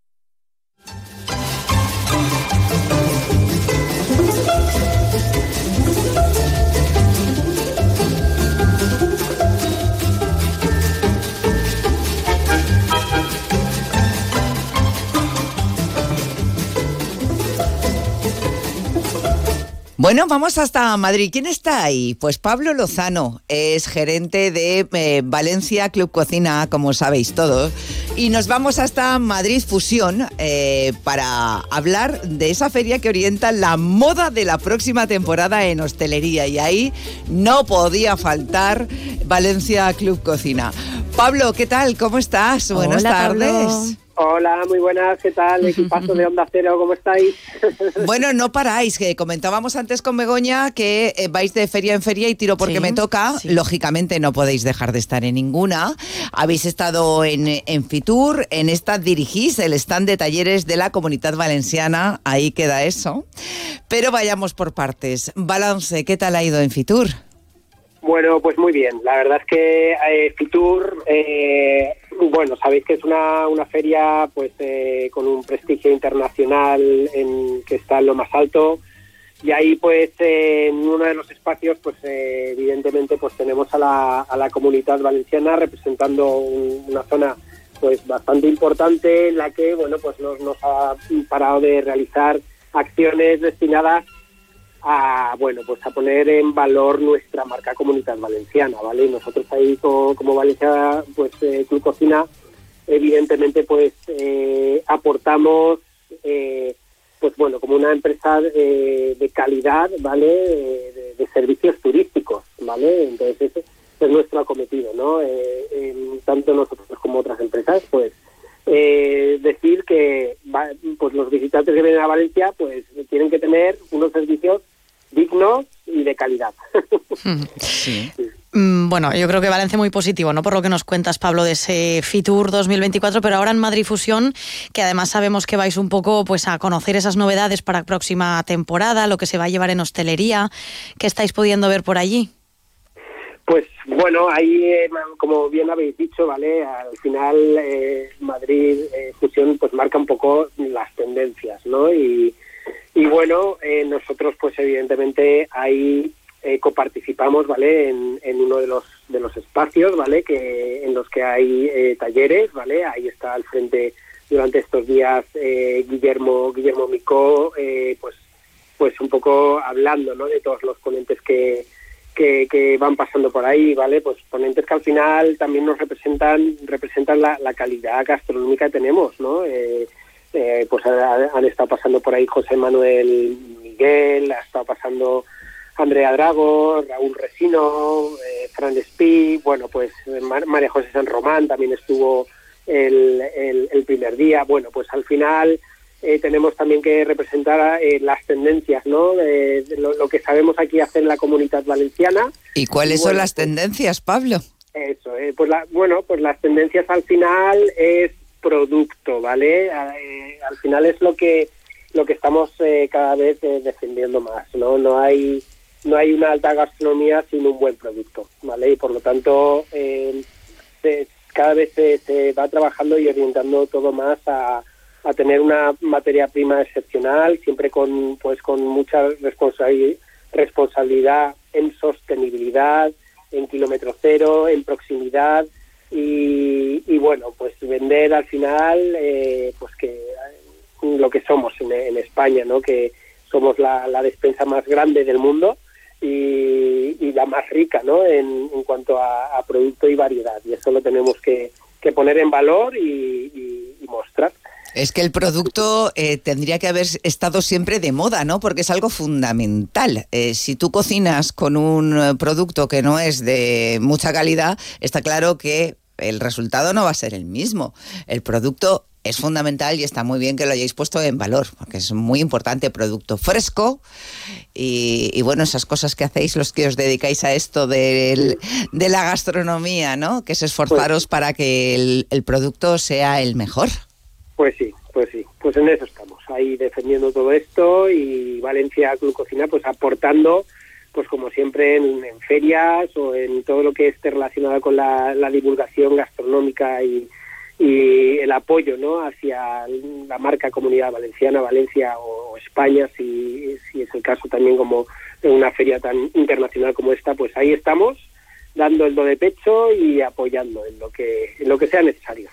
Bueno, vamos hasta Madrid. ¿Quién está ahí? Pues Pablo Lozano, es gerente de eh, Valencia Club Cocina, como sabéis todos. Y nos vamos hasta Madrid Fusión eh, para hablar de esa feria que orienta la moda de la próxima temporada en hostelería. Y ahí no podía faltar Valencia Club Cocina. Pablo, ¿qué tal? ¿Cómo estás? Buenas Hola, Pablo. Hola, muy buenas, ¿qué tal? Equipazo de Onda Cero, ¿cómo estáis? <laughs> Bueno, no paráis, que comentábamos antes con Begoña que eh, vais de feria en feria y tiro porque Sí, me toca. Lógicamente no podéis dejar de estar en ninguna. Habéis estado en, en Fitur, en esta dirigís el stand de talleres de la Comunidad Valenciana, ahí queda eso. Pero vayamos por partes. Balance, ¿qué tal ha ido en Fitur? Bueno, pues muy bien. La verdad es que eh, Fitur, eh, bueno, sabéis que es una, una feria pues eh, con un prestigio internacional en, que está en lo más alto. Y ahí, pues, en uno de los espacios, pues, eh, evidentemente, pues tenemos a la, a la comunidad valenciana representando un- una zona, pues, bastante importante en la que, bueno, pues nos, nos ha parado de realizar acciones destinadas a bueno pues a poner en valor nuestra marca comunidad valenciana vale nosotros ahí como, como Valencia pues eh, Club Cocina evidentemente pues eh, aportamos eh, pues bueno como una empresa eh, de calidad vale de, de servicios turísticos vale entonces ese es nuestro acometido no Eh, tanto nosotros como otras empresas pues eh, decir que pues los visitantes que vienen a Valencia pues tienen que tener unos servicios dignos y de calidad. <laughs> Mm, Bueno, yo creo que balance muy positivo, ¿no? Por lo que nos cuentas, Pablo, de ese Fitur 2024, pero ahora en Madrid Fusión, que además sabemos que vais un poco pues a conocer esas novedades para próxima temporada, lo que se va a llevar en hostelería, ¿qué estáis pudiendo ver por allí? Pues bueno, ahí, eh, como bien habéis dicho, ¿vale? Al final eh, Madrid eh, Fusión pues marca un poco las tendencias, ¿no? Y, y bueno, eh, nosotros pues evidentemente ahí eh, coparticipamos, ¿vale? En, en uno de los de los espacios, ¿vale? Que en los que hay eh, talleres, ¿vale? Ahí está al frente durante estos días eh, Guillermo Guillermo Micó, eh, pues pues un poco hablando, ¿no? De todos los ponentes que que, que van pasando por ahí, ¿vale? Pues ponentes que al final también nos representan representan la, la calidad gastronómica que tenemos, ¿no? Eh, eh, pues ha- han estado pasando por ahí José Manuel Miguel, ha estado pasando Andrea Drago, Raúl Resino, eh, Fran Espí, bueno, pues eh, Mar- María José San Román también estuvo el, el- el primer día. Bueno, pues al final eh, tenemos también que representar eh, las tendencias, ¿no? De, de lo, lo que sabemos aquí hacer en la comunidad valenciana. ¿Y cuáles bueno, son las tendencias, Pablo? Eso, eh, pues la, bueno, pues las tendencias al final es producto, ¿vale? Eh, al final es lo que lo que estamos eh, cada vez eh, defendiendo más, ¿no? No hay no hay una alta gastronomía sin un buen producto, ¿vale? Y por lo tanto eh, se- cada vez se, se va trabajando y orientando todo más a, a tener una materia prima excepcional, siempre con pues con mucha responsabili- responsabilidad en sostenibilidad, en kilómetro cero, en proximidad y, y bueno, pues vender al final eh, pues que eh, lo que somos en, en España, ¿no? Que somos la, la despensa más grande del mundo y, la más rica, ¿no? En, cuanto a, producto y variedad. Y eso lo tenemos que, poner en valor y mostrar. Es que el producto eh, tendría que haber estado siempre de moda, ¿no? Porque es algo fundamental. Eh, si tú cocinas con un eh, producto que no es de mucha calidad, está claro que el resultado no va a ser el mismo. El producto es fundamental y está muy bien que lo hayáis puesto en valor, porque es muy importante, producto fresco y, y bueno, esas cosas que hacéis los que os dedicáis a esto del- de la gastronomía, ¿no? Que es esforzaros para que el- el producto sea el mejor. Pues sí, pues sí, pues en eso estamos, ahí defendiendo todo esto y Valencia Club Cocina pues aportando, pues como siempre en, en ferias o en todo lo que esté relacionado con la, divulgación gastronómica y, y el apoyo ¿no? hacia la marca Comunidad Valenciana, Valencia o España, si, si es el caso también como en una feria tan internacional como esta, pues ahí estamos dando el do de pecho y apoyando en lo que en lo que sea necesario.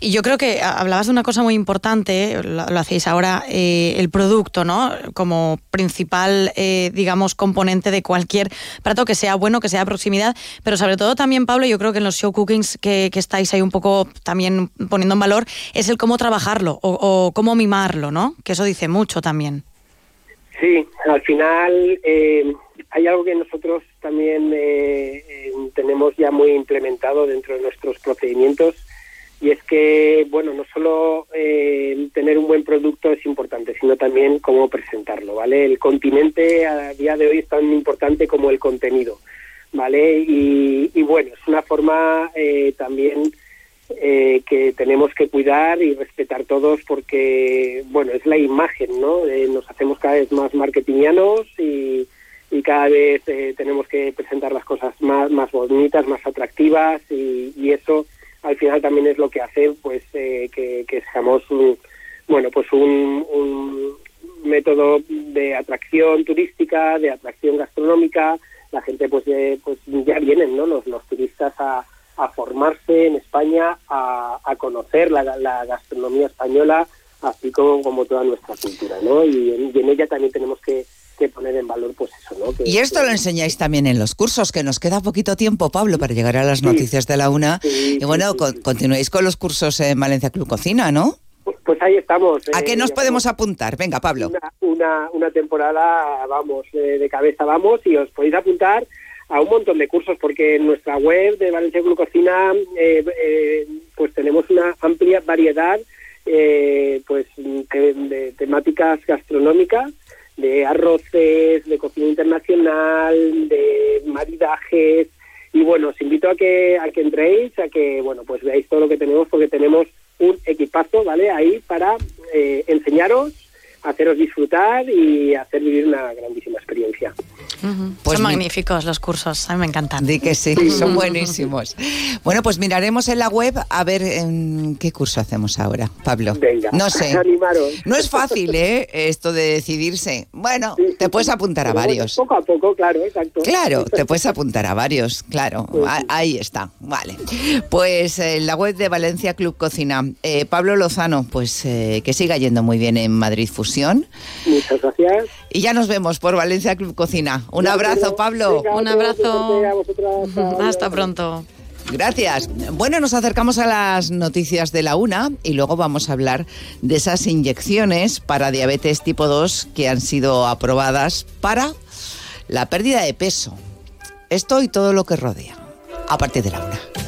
Y yo creo que hablabas de una cosa muy importante, eh, lo, lo hacéis ahora, eh, el producto, ¿no? Como principal, eh, digamos, componente de cualquier plato que sea bueno, que sea de proximidad, pero sobre todo también, Pablo, yo creo que en los show cookings que, que estáis ahí un poco también poniendo en valor, es el cómo trabajarlo o, o cómo mimarlo, ¿no? Que eso dice mucho también. Sí, al final eh, hay algo que nosotros también eh, eh, tenemos ya muy implementado dentro de nuestros procedimientos y es que, bueno, no solo eh, tener un buen producto es importante, sino también cómo presentarlo, ¿vale? El continente a día de hoy es tan importante como el contenido, ¿vale? Y, y bueno, es una forma eh, también eh, que tenemos que cuidar y respetar todos porque, bueno, es la imagen, ¿no? Eh, nos hacemos cada vez más marketingianos y, y cada vez eh, tenemos que presentar las cosas más, más bonitas, más atractivas y, eso al final también es lo que hace pues eh, que, seamos un, bueno pues un, método de atracción turística, de atracción gastronómica, la gente pues eh, pues ya vienen ¿no? los, los turistas a, a formarse en España, a, a conocer la, gastronomía española, así como, como toda nuestra cultura, ¿no? Y en ella también tenemos que, que poner en valor pues eso, ¿no? Que- Y esto que- lo enseñáis también en los cursos, que nos queda poquito tiempo, Pablo, para llegar a las noticias de la una. y bueno, con- continuéis con los cursos en Valencia Club Cocina, ¿no? Pues ahí estamos. ¿A eh, qué nos podemos apuntar? Venga, Pablo. una, una, una temporada, vamos, eh, de cabeza vamos, y os podéis apuntar a un montón de cursos, porque en nuestra web de Valencia Club Cocina, eh, eh, pues tenemos una amplia variedad eh, pues de, de temáticas gastronómicas, de arroces, de cocina internacional, de maridajes, y bueno, os invito a que, a que entréis, a que, bueno, pues veáis todo lo que tenemos, porque tenemos un equipazo, ¿vale? Ahí para eh, enseñaros, haceros disfrutar y hacer vivir una grandísima experiencia. Pues Son mi- magníficos los cursos, a mí me encantan. Di que sí, son buenísimos. Bueno, pues miraremos en la web a ver en qué curso hacemos ahora, Pablo. Venga, no sé. <laughs> animaros. No es fácil, ¿eh? Esto de decidirse. Bueno, te puedes apuntar a bueno, varios. poco a poco, claro, exacto. Claro, te <laughs> puedes apuntar a varios, claro. Ahí está, vale. Pues en la web de Valencia Club Cocina. Eh, Pablo Lozano, pues eh, que siga yendo muy bien en Madrid Fusión. Muchas gracias. Y ya nos vemos por Valencia Club Cocina. Un abrazo, Pablo. Venga, Un abrazo. <laughs> Hasta pronto. Gracias. Bueno, nos acercamos a las noticias de la una y luego vamos a hablar de esas inyecciones para diabetes tipo 2 que han sido aprobadas para la pérdida de peso. Esto y todo lo que rodea. A partir de la una.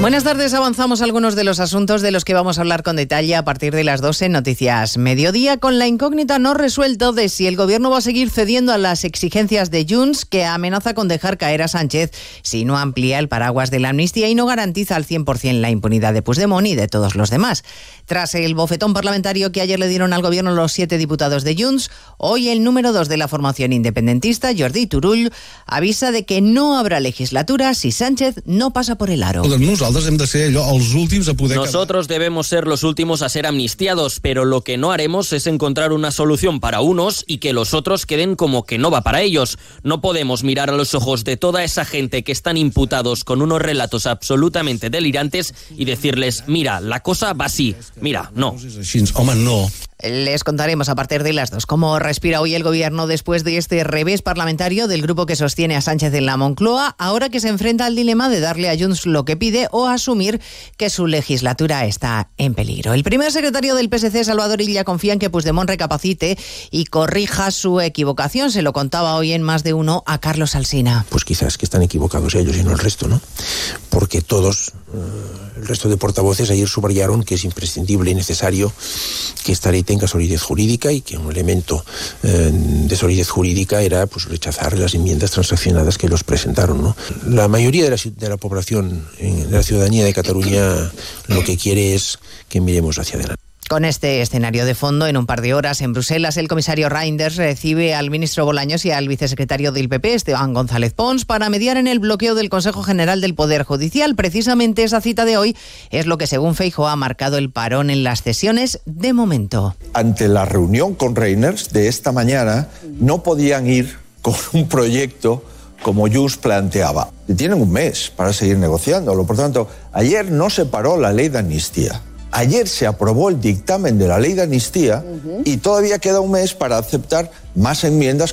Buenas tardes, avanzamos algunos de los asuntos de los que vamos a hablar con detalle a partir de las 12 en Noticias Mediodía, con la incógnita no resuelto de si el gobierno va a seguir cediendo a las exigencias de Junts, que amenaza con dejar caer a Sánchez si no amplía el paraguas de la amnistía y no garantiza al 100% la impunidad de Puigdemont y de todos los demás. Tras el bofetón parlamentario que ayer le dieron al gobierno los siete diputados de Junts, hoy el número dos de la formación independentista, Jordi Turull, avisa de que no habrá legislatura si Sánchez no pasa por el aro. Nosaltres hem de ser allò, els últims a poder... Nosotros debemos ser los últimos a ser amnistiados, pero lo que no haremos es encontrar una solución para unos y que los otros queden como que no va para ellos. No podemos mirar a los ojos de toda esa gente que están imputados con unos relatos absolutamente delirantes y decirles, mira, la cosa va así, mira, no. Home, no. Les contaremos a partir de las dos cómo respira hoy el gobierno después de este revés parlamentario del grupo que sostiene a Sánchez en la Moncloa, ahora que se enfrenta al dilema de darle a Junts lo que pide o asumir que su legislatura está en peligro. El primer secretario del PSC, Salvador Illa, confía en que Puigdemont recapacite y corrija su equivocación. Se lo contaba hoy en más de uno a Carlos Alsina. Pues quizás que están equivocados ellos y no el resto, ¿no? Porque todos, eh, el resto de portavoces ayer subrayaron que es imprescindible y necesario que esta ley tenga solidez jurídica y que un elemento eh, de solidez jurídica era pues, rechazar las enmiendas transaccionadas que los presentaron. ¿no? La mayoría de la, de la población, de la ciudadanía de Cataluña, lo que quiere es que miremos hacia adelante. Con este escenario de fondo, en un par de horas en Bruselas, el comisario Reinders recibe al ministro Bolaños y al vicesecretario del PP, Esteban González Pons, para mediar en el bloqueo del Consejo General del Poder Judicial. Precisamente esa cita de hoy es lo que, según Feijo, ha marcado el parón en las sesiones de momento. ante la reunión con Reiners de esta mañana, no podían ir con un proyecto como Junts planteaba. Y Tienen un mes para seguir negociándolo. Por tanto, ayer no se paró la ley de amnistía. Ayer se aprobó el dictamen de la ley de amnistía y todavía queda un mes para aceptar más enmiendas.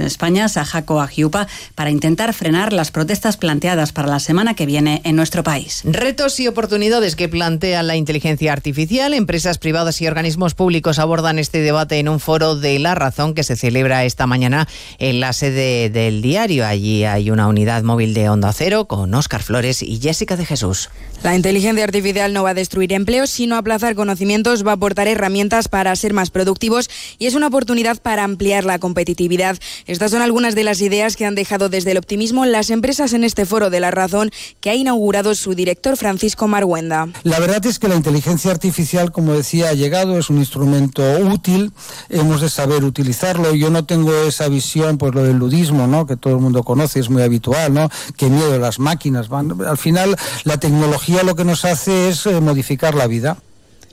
en España, Sajaco Agiupa, para intentar frenar las protestas planteadas para la semana que viene en nuestro país. Retos y oportunidades que plantea la inteligencia artificial. Empresas privadas y organismos públicos abordan este debate en un foro de La Razón que se celebra esta mañana en la sede del diario. Allí hay una unidad móvil de Onda Cero con Óscar Flores y Jessica de Jesús. La inteligencia artificial no va a destruir empleos, sino aplazar conocimientos, va a aportar herramientas para ser más productivos y es una oportunidad para ampliar la competitividad. Estas son algunas de las ideas que han dejado desde el optimismo las empresas en este foro de la razón que ha inaugurado su director Francisco Marguenda. La verdad es que la inteligencia artificial, como decía, ha llegado, es un instrumento útil, hemos de saber utilizarlo. Yo no tengo esa visión, pues lo del ludismo, ¿no? que todo el mundo conoce, es muy habitual, ¿no? que miedo las máquinas. Van. Al final, la tecnología lo que nos hace es eh, modificar la vida.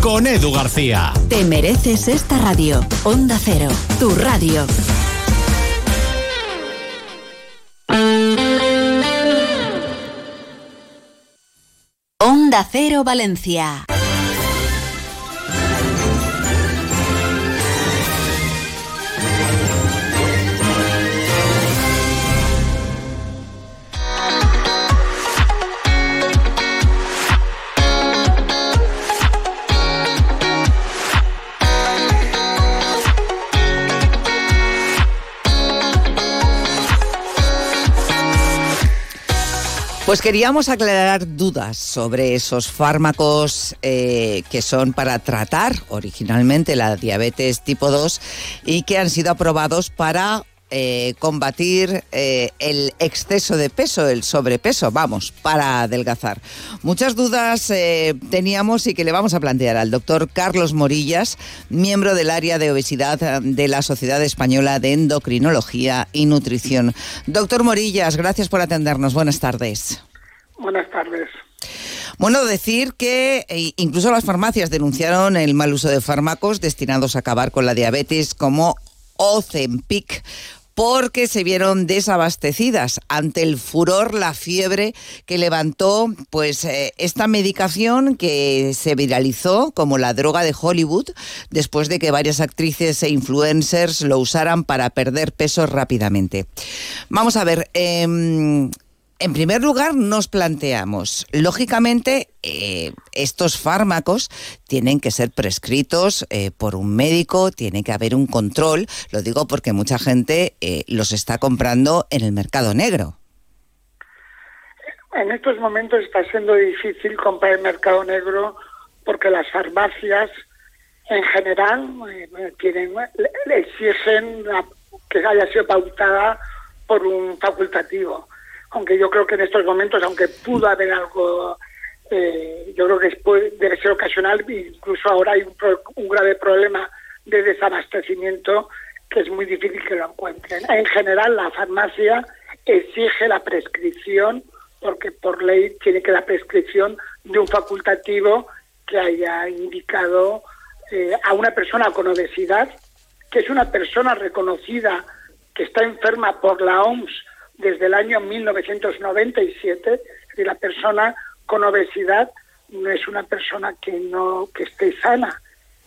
con Edu García. Te mereces esta radio. Onda Cero, tu radio. Onda Cero Valencia. Pues queríamos aclarar dudas sobre esos fármacos eh, que son para tratar originalmente la diabetes tipo 2 y que han sido aprobados para eh, combatir eh, el exceso de peso, el sobrepeso, vamos, para adelgazar. Muchas dudas eh, teníamos y que le vamos a plantear al doctor Carlos Morillas, miembro del área de obesidad de la Sociedad Española de Endocrinología y Nutrición. Doctor Morillas, gracias por atendernos. Buenas tardes. Buenas tardes. Bueno, decir que incluso las farmacias denunciaron el mal uso de fármacos destinados a acabar con la diabetes como Ozempic porque se vieron desabastecidas ante el furor, la fiebre que levantó pues eh, esta medicación que se viralizó como la droga de Hollywood después de que varias actrices e influencers lo usaran para perder peso rápidamente. Vamos a ver, em, en primer lugar, nos planteamos, lógicamente, eh, estos fármacos tienen que ser prescritos eh, por un médico, tiene que haber un control, lo digo porque mucha gente eh, los está comprando en el mercado negro. En estos momentos está siendo difícil comprar el mercado negro porque las farmacias en general tienen, le exigen que haya sido pautada por un facultativo aunque yo creo que en estos momentos, aunque pudo haber algo, eh, yo creo que después debe ser ocasional, incluso ahora hay un, grave problema de desabastecimiento que es muy difícil que lo encuentren. En general, la farmacia exige la prescripción, porque por ley tiene que la prescripción de un facultativo que haya indicado eh, a una persona con obesidad, que es una persona reconocida que está enferma por la OMS desde el año 1997 y la persona con obesidad no es una persona que no que esté sana,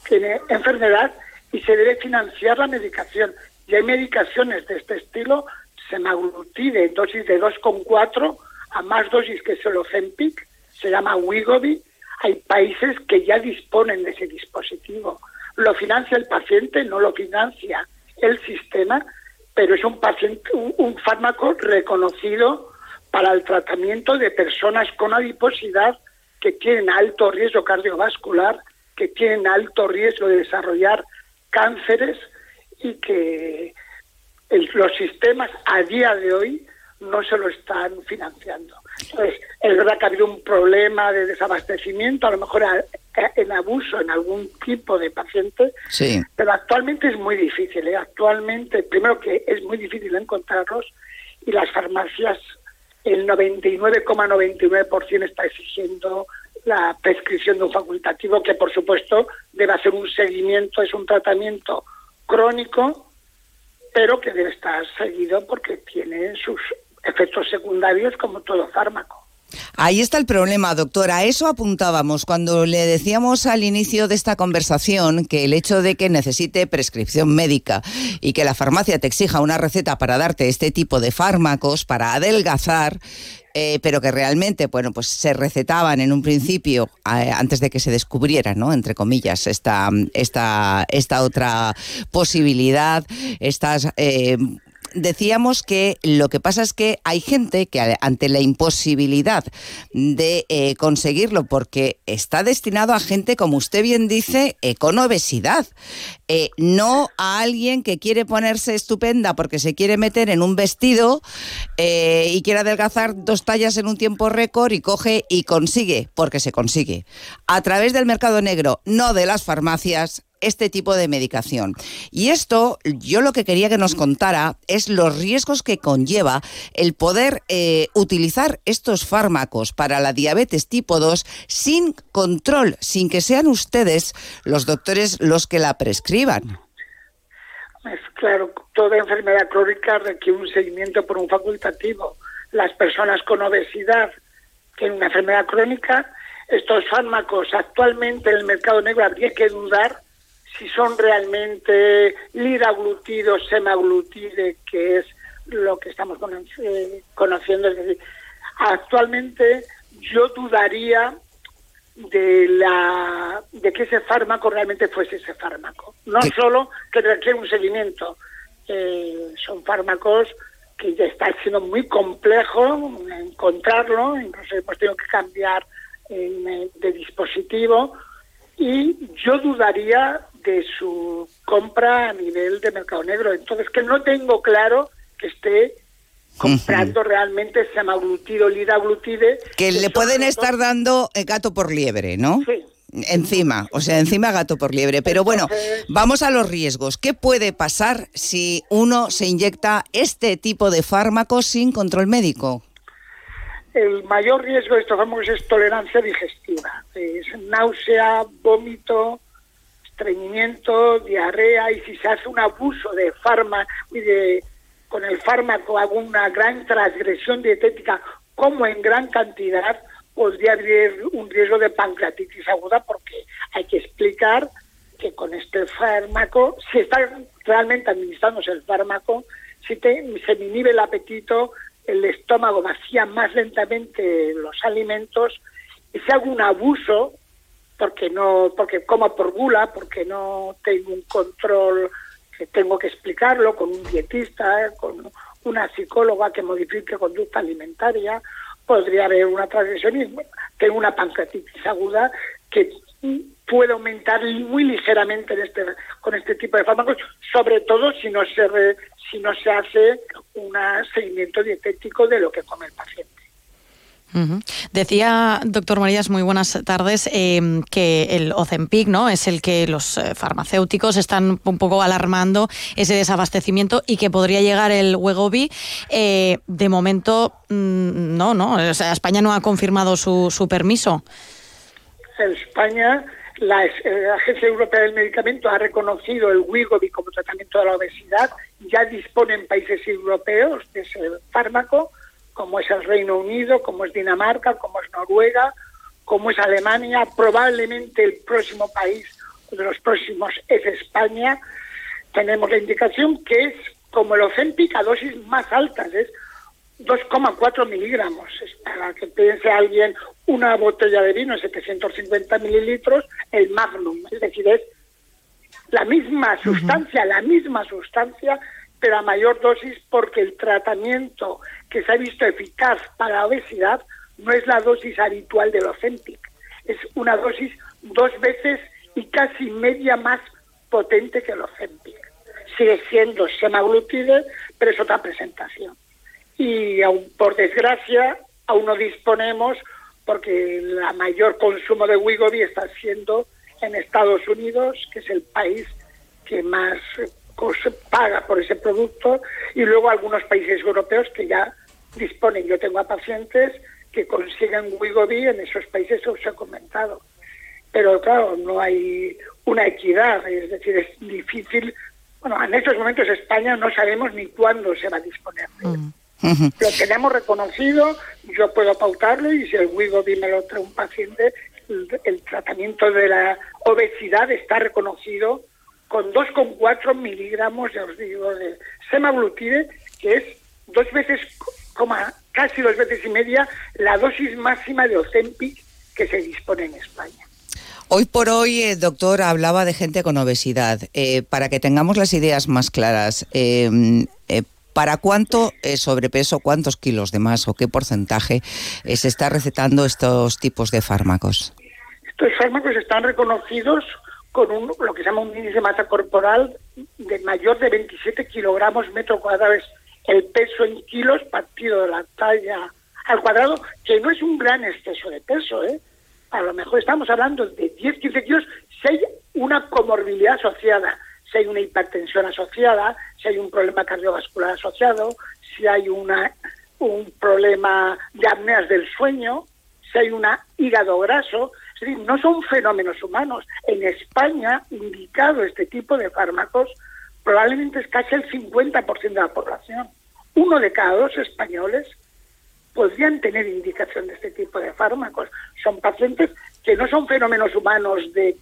tiene enfermedad y se debe financiar la medicación. Y hay medicaciones de este estilo, semaglutide, dosis de 2,4 a más dosis que el Ozempic, se llama Wigovi. Hay países que ya disponen de ese dispositivo. Lo financia el paciente, no lo financia el sistema, pero es un paciente, un, fármaco reconocido para el tratamiento de personas con adiposidad que tienen alto riesgo cardiovascular, que tienen alto riesgo de desarrollar cánceres y que los sistemas a día de hoy no se lo están financiando. Entonces, es verdad que ha habido un problema de desabastecimiento, a lo mejor en abuso en algún tipo de paciente, sí. pero actualmente es muy difícil. ¿eh? Actualmente, primero que es muy difícil encontrarlos y las farmacias, el 99,99% está exigiendo la prescripción de un facultativo que, por supuesto, debe hacer un seguimiento, es un tratamiento crónico, pero que debe estar seguido porque tiene sus efectos secundarios como todo fármaco. Ahí está el problema, doctora. A eso apuntábamos cuando le decíamos al inicio de esta conversación que el hecho de que necesite prescripción médica y que la farmacia te exija una receta para darte este tipo de fármacos, para adelgazar, eh, pero que realmente, bueno, pues se recetaban en un principio, eh, antes de que se descubriera, ¿no? Entre comillas, esta, esta, esta otra posibilidad, estas... eh, decíamos que lo que pasa es que hay gente que ante la imposibilidad de eh, conseguirlo, porque está destinado a gente, como usted bien dice, eh, con obesidad, eh, no a alguien que quiere ponerse estupenda porque se quiere meter en un vestido y quiere adelgazar dos tallas en un tiempo récord y coge y consigue, porque se consigue, a través del mercado negro, no de las farmacias, este tipo de medicación. Y esto, yo lo que quería que nos contara es los riesgos que conlleva el poder eh, utilizar estos fármacos para la diabetes tipo 2 sin control, sin que sean ustedes los doctores los que la prescriban. Es claro, toda enfermedad crónica requiere un seguimiento por un facultativo. Las personas con obesidad tienen una enfermedad crónica. Estos fármacos actualmente en el mercado negro habría que dudar si son realmente liraglutido, semaglutide, que es lo que estamos cono- eh, conociendo. Es decir, actualmente yo dudaría de la de que ese fármaco realmente fuese ese fármaco. No solo que requiere un seguimiento, eh, son fármacos que ya está siendo muy complejo encontrarlo, incluso hemos tenido que cambiar eh, de dispositivo y yo dudaría de su compra a nivel de mercado negro. Entonces, que no tengo claro que esté comprando realmente semaglutido, liraglutide. Que le son pueden estar dando eh, gato por liebre, ¿no? Sí. Encima, o sea, encima gato por liebre. Pero bueno, vamos a los riesgos. ¿Qué puede pasar si uno se inyecta este tipo de fármacos sin control médico? El mayor riesgo de estos fármacos es tolerancia digestiva. Es náusea, vómito, estreñimiento, diarrea y si se hace un abuso de fármaco y de con el fármaco alguna gran transgresión dietética como en gran cantidad podría haber un riesgo de pancreatitis aguda porque hay que explicar que con este fármaco, si está realmente administrándose el fármaco, si te- se inhibe el apetito, el estómago vacía más lentamente los alimentos y si hago un abuso porque no porque como por gula porque no tengo un control que tengo que explicarlo con un dietista con una psicóloga que modifique conducta alimentaria podría haber una transgresión tengo una pancreatitis aguda que puede aumentar muy ligeramente en este, con este tipo de fármacos, sobre todo si no se re- si no se hace un seguimiento dietético de lo que come el paciente. Ujú. Decía, doctor Marías, muy buenas tardes, eh, que el Ozempic ¿no? es el que los eh, farmacéuticos están un poco alarmando ese desabastecimiento y que podría llegar el Wegovy. Eh, de momento, mm, no, no. O sea, España no ha confirmado su, su permiso. En España, la, eh, la Agencia Europea del Medicamento ha reconocido el Wegovy como tratamiento de la obesidad. Ya dispone en países europeos de ese fármaco, como es el Reino Unido, como es Dinamarca, como es Noruega, como es Alemania. Probablemente el próximo país de los próximos es España. Tenemos la indicación que es como el Ozempic a dosis más altas, es 2,4 miligramos. Para que piense alguien, una botella de vino, 750 mililitros, el Magnum. Es decir, es la misma sustancia, la misma sustancia, pero a mayor dosis porque el tratamiento que se ha visto eficaz para la obesidad no es la dosis habitual del Ozempic. Es una dosis dos veces y casi media más potente que el Ozempic. Sigue siendo semaglutide, pero es otra presentación y aún por desgracia aún no disponemos porque el mayor consumo de Wegovy está siendo en Estados Unidos, que es el país que más paga por ese producto, y luego algunos países europeos que ya disponen. Yo tengo a pacientes que consiguen Wegovy en esos países os he comentado. Pero claro, no hay una equidad, es decir, es difícil. Bueno, en estos momentos España no sabemos ni cuándo se va a disponer. Lo <laughs> tenemos reconocido, yo puedo pautarlo y si el Wigovi me lo trae un paciente, el, el tratamiento de la obesidad está reconocido con 2,4 miligramos, ya os digo, de semaglutide, que es dos veces, coma, casi dos veces y media la dosis máxima de Ozempic que se dispone en España. Hoy por hoy, eh, doctor, hablaba de gente con obesidad. Eh, para que tengamos las ideas más claras, eh, eh, ¿para cuánto eh, sobrepeso, cuántos kilos de más o qué porcentaje se está recetando estos tipos de fármacos? Estos fármacos están reconocidos con un, lo que se llama un índice de masa corporal de mayor de 27 kilogramos metro cuadrado. Es el peso en kilos partido de la talla al cuadrado, que no es un gran exceso de peso, ¿eh? A lo mejor estamos hablando de 10-15 kilos si hay una comorbilidad asociada, si hay una hipertensión asociada, si hay un problema cardiovascular asociado, si hay una, un problema de apneas del sueño, si hay un hígado graso, no son fenómenos humanos. En España, indicado este tipo de fármacos, probablemente es casi el 50% de la población. Uno de cada dos españoles podrían tener indicación de este tipo de fármacos. Son pacientes que no son fenómenos humanos de,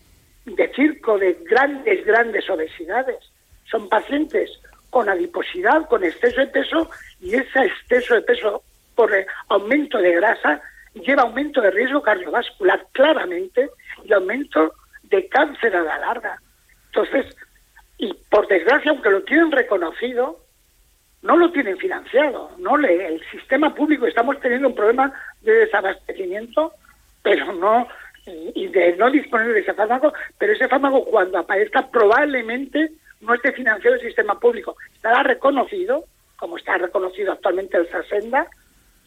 de circo, de grandes, grandes obesidades. Son pacientes con adiposidad, con exceso de peso, y ese exceso de peso por aumento de grasa lleva aumento de riesgo cardiovascular claramente y aumento de cáncer a la larga. Entonces, y por desgracia, aunque lo tienen reconocido, no lo tienen financiado. No el sistema público estamos teniendo un problema de desabastecimiento, pero no y de no disponer de ese fármaco, pero ese fármaco cuando aparezca probablemente no esté financiado el sistema público. Estará reconocido, como está reconocido actualmente el Sasenda,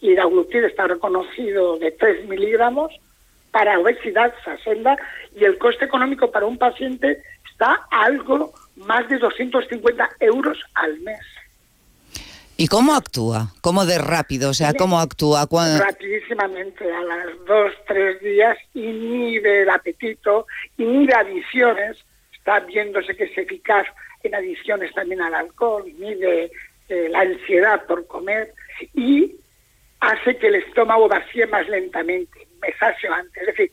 y la glutid está reconocido de 3 miligramos para obesidad Sasenda, y el coste económico para un paciente está algo más de 250 euros al mes. ¿Y cómo actúa? ¿Cómo de rápido? O sea, ¿cómo actúa? ¿Cuándo- Rapidísimamente, a las dos, tres días, inhibe el apetito, inhibe adiciones, está viéndose que es eficaz en adiciones también al alcohol, inhibe eh, la ansiedad por comer y hace que el estómago vacíe más lentamente, me sacio antes. Es decir,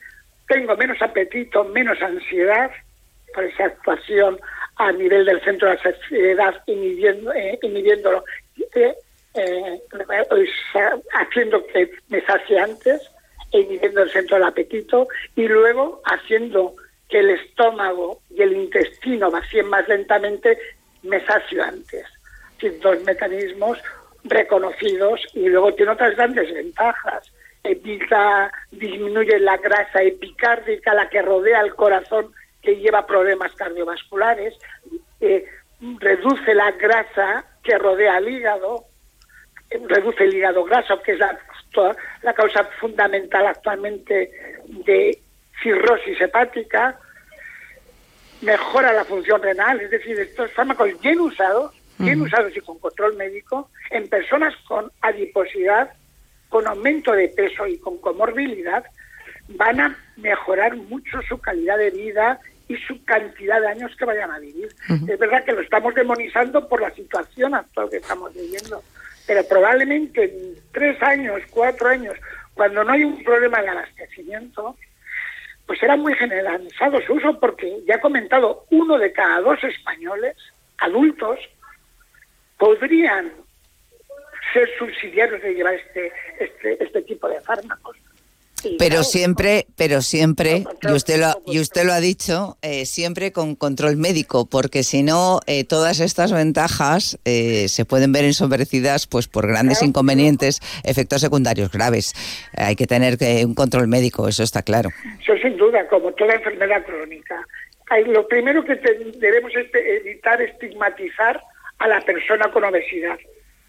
tengo menos apetito, menos ansiedad por esa actuación a nivel del centro de la saciedad, inhibiendo, eh, inhibiéndolo, eh, haciendo que me sacie antes, inhibiendo el centro del apetito, y luego haciendo que el estómago y el intestino vacíen más lentamente, me sacio antes. Es decir, dos mecanismos reconocidos y luego tiene otras grandes ventajas. Evita, disminuye la grasa epicárdica, la que rodea el corazón, que lleva problemas cardiovasculares, eh, reduce la grasa que rodea al hígado, reduce el hígado graso, que es la, la causa fundamental actualmente de cirrosis hepática, mejora la función renal, es decir, estos fármacos bien usados, bien usados y con control médico, en personas con adiposidad, con aumento de peso y con comorbilidad, van a mejorar mucho su calidad de vida y su cantidad de años que vayan a vivir. Es verdad que lo estamos demonizando por la situación actual que estamos viviendo, pero probablemente en tres años, cuatro años, cuando no hay un problema de abastecimiento, pues era muy generalizado su uso porque ya he comentado, uno de cada dos españoles adultos podrían ser subsidiarios de llevar este, este, este tipo de fármacos. Pero claro, siempre, pero siempre, y usted lo, y usted lo ha dicho, eh, siempre con control médico, porque si no, eh, todas estas ventajas eh, se pueden ver ensombrecidas pues por grandes inconvenientes, efectos secundarios graves. Hay que tener que, un control médico, eso está claro. Eso sin duda, como toda enfermedad crónica. Lo primero que te- debemos evitar estigmatizar a la persona con obesidad.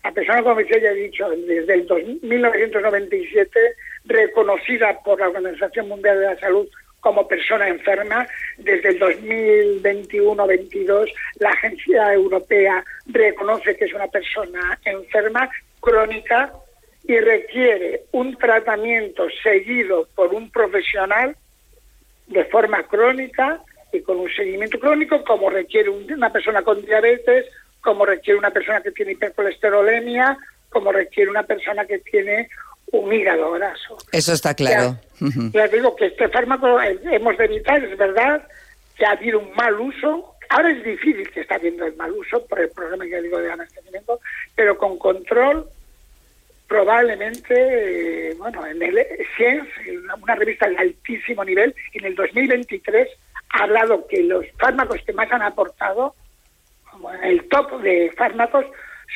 La persona con obesidad, ya he dicho, desde el dos- 1997, reconocida por la Organización Mundial de la Salud como persona enferma, desde el 2021-22 la Agencia Europea reconoce que es una persona enferma crónica y requiere un tratamiento seguido por un profesional de forma crónica y con un seguimiento crónico como requiere un- una persona con diabetes, como requiere una persona que tiene hipercolesterolemia, como requiere una persona que tiene un hígado graso. Eso está claro. Ujú. Ya digo que este fármaco eh, hemos de evitar, es verdad, que ha habido un mal uso. Ahora es difícil que está habiendo el mal uso por el problema que digo de abastecimiento, pero con control probablemente, eh, bueno, en el Science, una- revista de altísimo nivel, en el 2023 ha hablado que los fármacos que más han aportado, el top de fármacos,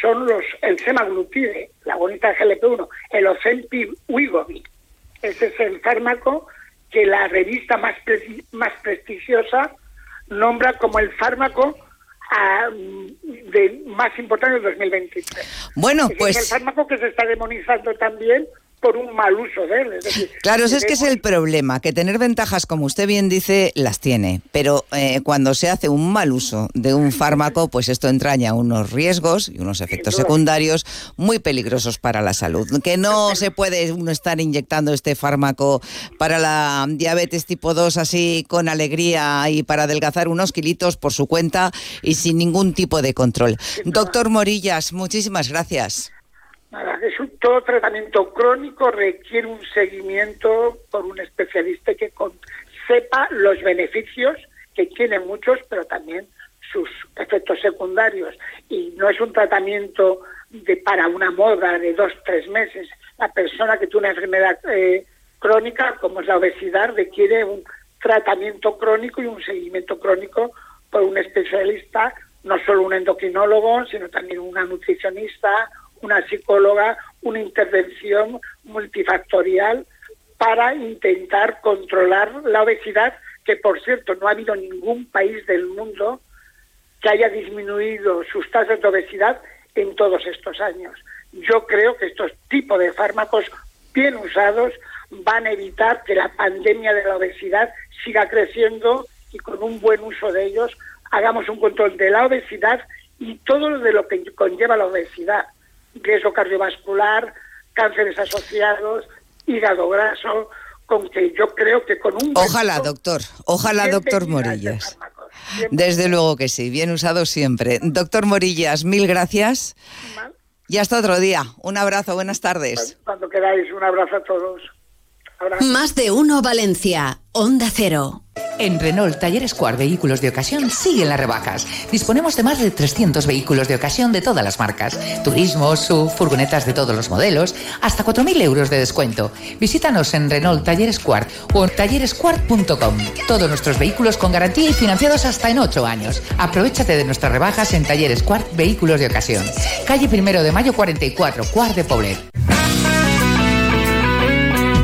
son los el semaglutide, la bonita GLP-1, el Ozempic Wegovy. Ese es el fármaco que la revista más, más prestigiosa nombra como el fármaco ah, de más importante del 2023. Bueno, Es pues- el fármaco que se está demonizando también por un mal uso de él. Es decir, Claro, ese es que es el problema, que tener ventajas, como usted bien dice, las tiene, pero eh, cuando se hace un mal uso de un fármaco, pues esto entraña unos riesgos y unos efectos secundarios muy peligrosos para la salud. Que no se puede uno estar inyectando este fármaco para la diabetes tipo 2 así con alegría y para adelgazar unos kilitos por su cuenta y sin ningún tipo de control. Doctor Morillas, muchísimas gracias. Es un, todo tratamiento crónico requiere un seguimiento por un especialista que con- sepa los beneficios, que tiene muchos, pero también sus efectos secundarios. Y no es un tratamiento de para una moda de dos, tres meses. La persona que tiene una enfermedad eh, crónica, como es la obesidad, requiere un tratamiento crónico y un seguimiento crónico por un especialista, no solo un endocrinólogo, sino también una nutricionista, una psicóloga, una intervención multifactorial para intentar controlar la obesidad, que por cierto no ha habido ningún país del mundo que haya disminuido sus tasas de obesidad en todos estos años. Yo creo que estos tipos de fármacos bien usados van a evitar que la pandemia de la obesidad siga creciendo y con un buen uso de ellos hagamos un control de la obesidad y todo lo de lo que conlleva la obesidad, riesgo cardiovascular, cánceres asociados, hígado graso, con que yo creo que con un... Ojalá, doctor. Ojalá, doctor este Morillas. Desde luego que sí, bien usado siempre. Doctor Morillas, mil gracias. Y hasta otro día. Un abrazo, buenas tardes. Cuando queráis, un abrazo a todos. Más de uno Valencia. Onda Cero. En Renault Talleres Square Vehículos de Ocasión siguen las rebajas. Disponemos de más de 300 vehículos de ocasión de todas las marcas. Turismo, SUV, furgonetas de todos los modelos, hasta 4.000 euros de descuento. Visítanos en Renault Talleres Square o en talleresquart.com. Todos nuestros vehículos con garantía y financiados hasta en 8 años. Aprovechate de nuestras rebajas en Talleres Square Vehículos de Ocasión. Calle Primero de Mayo 44, Cuart de Poblet.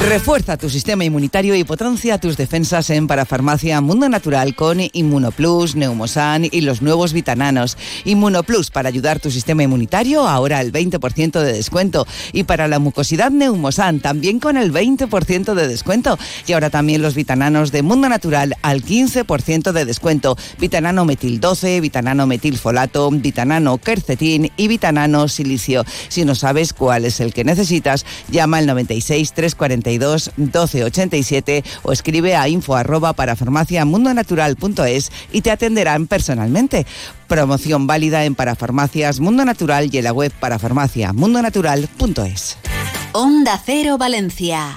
Refuerza tu sistema inmunitario y potencia tus defensas en Parafarmacia Mundo Natural con Inmunoplus, Neumosan y los nuevos vitananos. Inmunoplus para ayudar tu sistema inmunitario, ahora el 20% de descuento. Y para la mucosidad Neumosan, también con el 20% de descuento. Y ahora también los vitananos de Mundo Natural al 15% de descuento. Vitanano metil 12, vitanano metilfolato, vitanano quercetín y vitanano silicio. Si no sabes cuál es el que necesitas, llama al 96 342 1287 o escribe a info arroba para farmaciamundonatural.es y te atenderán personalmente. Promoción válida en Parafarmacias Mundo Natural y en la web parafarmaciamundonatural.es. Onda Cero Valencia.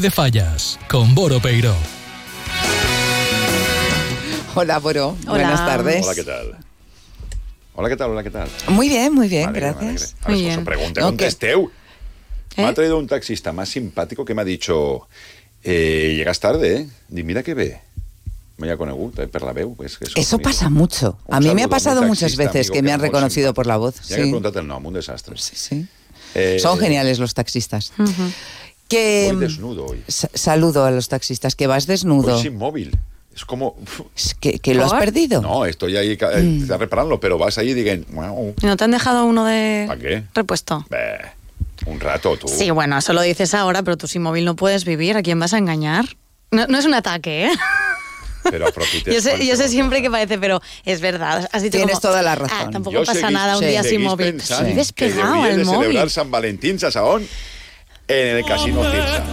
De fallas con Boro Peiro. Hola, Boro. Buenas tardes. Hola, ¿qué tal? Hola, ¿qué tal? Hola, ¿qué tal? Muy bien, muy bien, M'alegre, gracias. m'alegre. A ver, bien. os pregunte, No, contesteu. Me ¿Eh? ha traído un taxista más simpático que me ha dicho eh, llegas tarde, ¿eh? Di, mira que ve. Me ha conegut, eh, per la veu. És, que és Eso pasa mucho. Un A mí me ha pasado muy muchas taxista, veces amigo, que me han reconocido simpàtic. por la voz. Ya que he Sí. preguntado el nombre, un desastre. Sí, sí. Eh, Son geniales los taxistas. Que Voy desnudo hoy. sa- saludo a los taxistas que vas desnudo. Voy sin móvil. Es como... que, que lo has perdido. No, estoy ahí eh, Mm. pero vas ahí y digan, "Guau, ¿Y ¿No te han dejado uno de ¿para qué? repuesto? Bé, un rato, tú. Sí, bueno, eso lo dices ahora, pero tú sin móvil no puedes vivir. ¿A quién vas a engañar? No, no es un ataque, ¿eh? <laughs> Pero <laughs> Yo sé, yo sé siempre que parece, pero es verdad. Has dicho Tienes como, toda la "Ah, razón". tampoco Yo pasa seguís- nada un sí. día sin móvil. Vives pegado al móvil. celebrar San Valentín, ¿sabes a on? En el Casino Cirsa.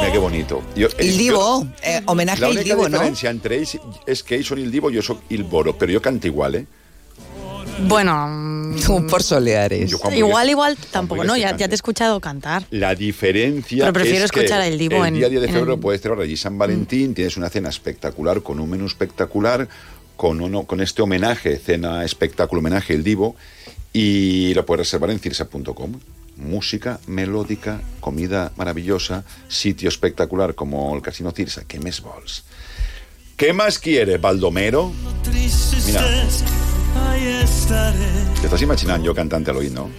Mira qué bonito. El Divo, eh, homenaje la al única Divo, ¿no? diferència entre ells és que ells són el Divo, jo sóc el Boro, però jo canto igual, eh? Bueno, <laughs> mm, por soleares. Yo igual, igual tampoco, ¿no? Ya, te he escuchado cantar. La diferencia Pero prefiero es que escuchar a El Divo el en- día 10 de febrero el- puedes celebrar allí San Valentín, tienes una cena espectacular con un menú espectacular, con, uno, con este homenaje, cena espectáculo homenaje El Divo, y lo puedes reservar en cirsa.com. Música melódica, comida maravillosa, sitio espectacular como el Casino Cirsa. ¿Qué més vols? ¿Qué más quiere, Baldomero? Mira, te estás imaginando yo cantante al oído, ¿no?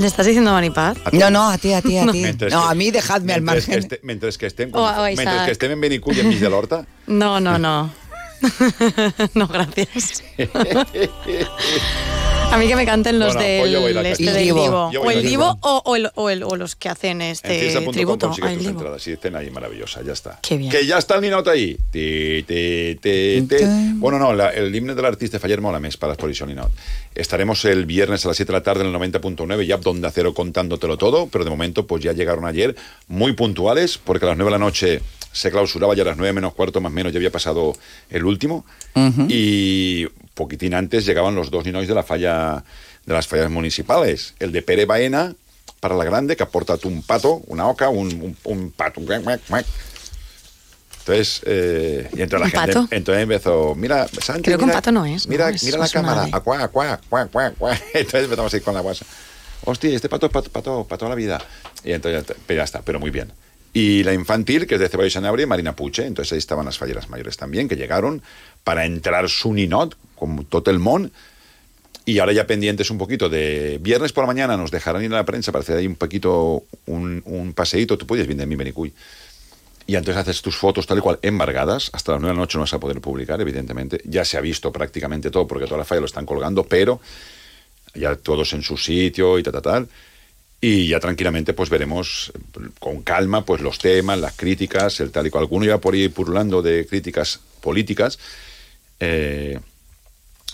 ¿Le estás diciendo Maripaz? No, no, a ti, a ti, a ti. No, que- a mí dejadme al mentre que margen. este- mentre que estem, O a- o a mentre Isaac. que estem en Benicull enmig de l'horta, <laughs> No, no, no. <laughs> no, gracias. <laughs> <laughs> A mí que me canten los Bueno, pues del este del El Divo. O el Divo o, o el- o el- o los que hacen en este cirsa.com tributo Ah, tus Divo. entradas. Y estén ahí maravillosa, ya está. Qué bien. Que ya está el ninot ahí. Ti, ti, ti, ti. Bueno, no, la- el himne del artista Faller mola més para eso ninot. Estaremos el viernes a las 7 de la tarde en el 90.9 ya donde acero contándotelo todo, pero de momento pues ya llegaron ayer muy puntuales porque a las 9 de la noche se clausuraba ya a las 9 menos cuarto más o menos ya había pasado el último y poquitín antes llegaban los dos ninois de la falla de las fallas municipales, el de Pere Baena para la grande que aporta un pato, una oca, un, un, un pato. Entonces, eh, y entre la ¿Un gente, pato? entonces empezó, mira, Santi, Creo que un pato no es, ¿no? Mira, Es- mira la cámara, acuá, acuá, cuá, cuá, cuá. <laughs> Entonces empezamos a ir con la guasa. Hostia, este pato es pato, pato, para toda la vida. Y entonces pero ya está, pero muy bien. Y la infantil, que es de Ceballos Sanabria y Marina Puche, entonces ahí estaban las falleras mayores también, que llegaron para entrar su ninot, como todo el mon, y ahora ya pendientes un poquito de viernes por la mañana nos dejarán ir a la prensa para hacer ahí un poquito, un, un paseíto, tú puedes bien de mi Benicuy. Y entonces haces tus fotos tal y cual embargadas, hasta las 9 de la noche no vas a poder publicar, evidentemente. Ya se ha visto prácticamente todo porque toda la falla lo están colgando, pero ya todos en su sitio y tal, tal, tal. Y ya tranquilamente pues veremos con calma pues los temas, las críticas, el tal y cual. Alguno ya por ahí purulando de críticas políticas. Eh,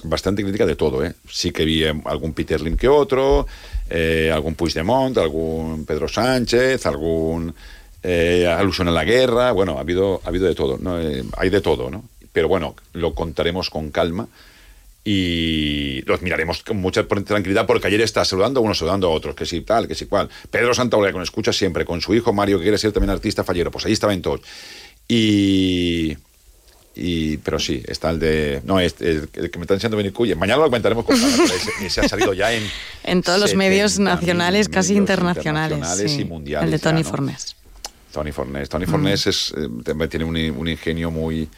bastante crítica de todo, ¿eh? Sí que vi eh, algún Peter Lim que otro, eh, algún Puigdemont, algún Pedro Sánchez, algún eh, alusión a la guerra, bueno, ha habido, ha habido de todo, ¿no? Hay de todo, ¿no? Pero bueno, lo contaremos con calma y los miraremos con mucha tranquilidad porque ayer está saludando a unos, saludando a otros, que si tal, que si cual. Pedro Santaolalla, que nos escucha siempre, con su hijo Mario, que quiere ser también artista fallero, pues ahí estaban todos. Y... Y, pero sí, está el de. No, es el, el que me está enseñando Benicuye. Mañana lo comentaremos con pero ese, ese ha salido ya en. <laughs> En todos los medios 70.000 nacionales, casi internacionales. internacionales sí. y mundiales El de ya, Tony ¿no? Fornés. Tony Fornés. Tony Fornés es, eh, tiene un, un ingenio muy.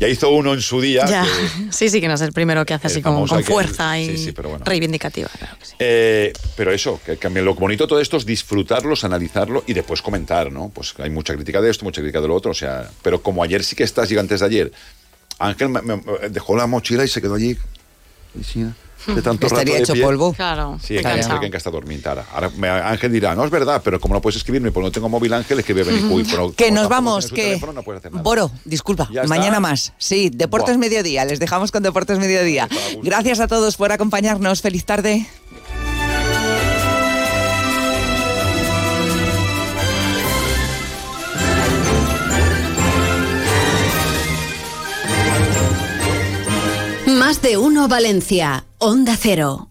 Ya hizo uno en su día. Ya, que- <laughs> sí, sí, que no es el primero que hace así con aquel- fuerza y sí, sí, pero bueno. reivindicativa. claro que sí. Eh, pero eso, que, que lo bonito de todo esto es disfrutarlos, analizarlo y después comentar, ¿no? Pues hay mucha crítica de esto, mucha crítica de lo otro, o sea, pero como ayer sí que estás gigantes de ayer, Ángel me- dejó la mochila y se quedó allí. Y sí, de tanto Estaría rato de hecho pie. polvo. Claro, Sí, Ángel cansado. que está dormida ahora. Ahora me- Ángel dirá, no es verdad, pero como no puedes escribirme, pues no tengo móvil Ángel, pero Que como nos tampoco vamos, tienes su que... teléfono, no puedes hacer nada. Boro, disculpa, ¿Ya está? mañana más. Sí, Deportes Buah. Mediodía, les dejamos con Deportes Mediodía. Gracias a todos por acompañarnos, feliz tarde. Más de uno Valencia. Onda Cero.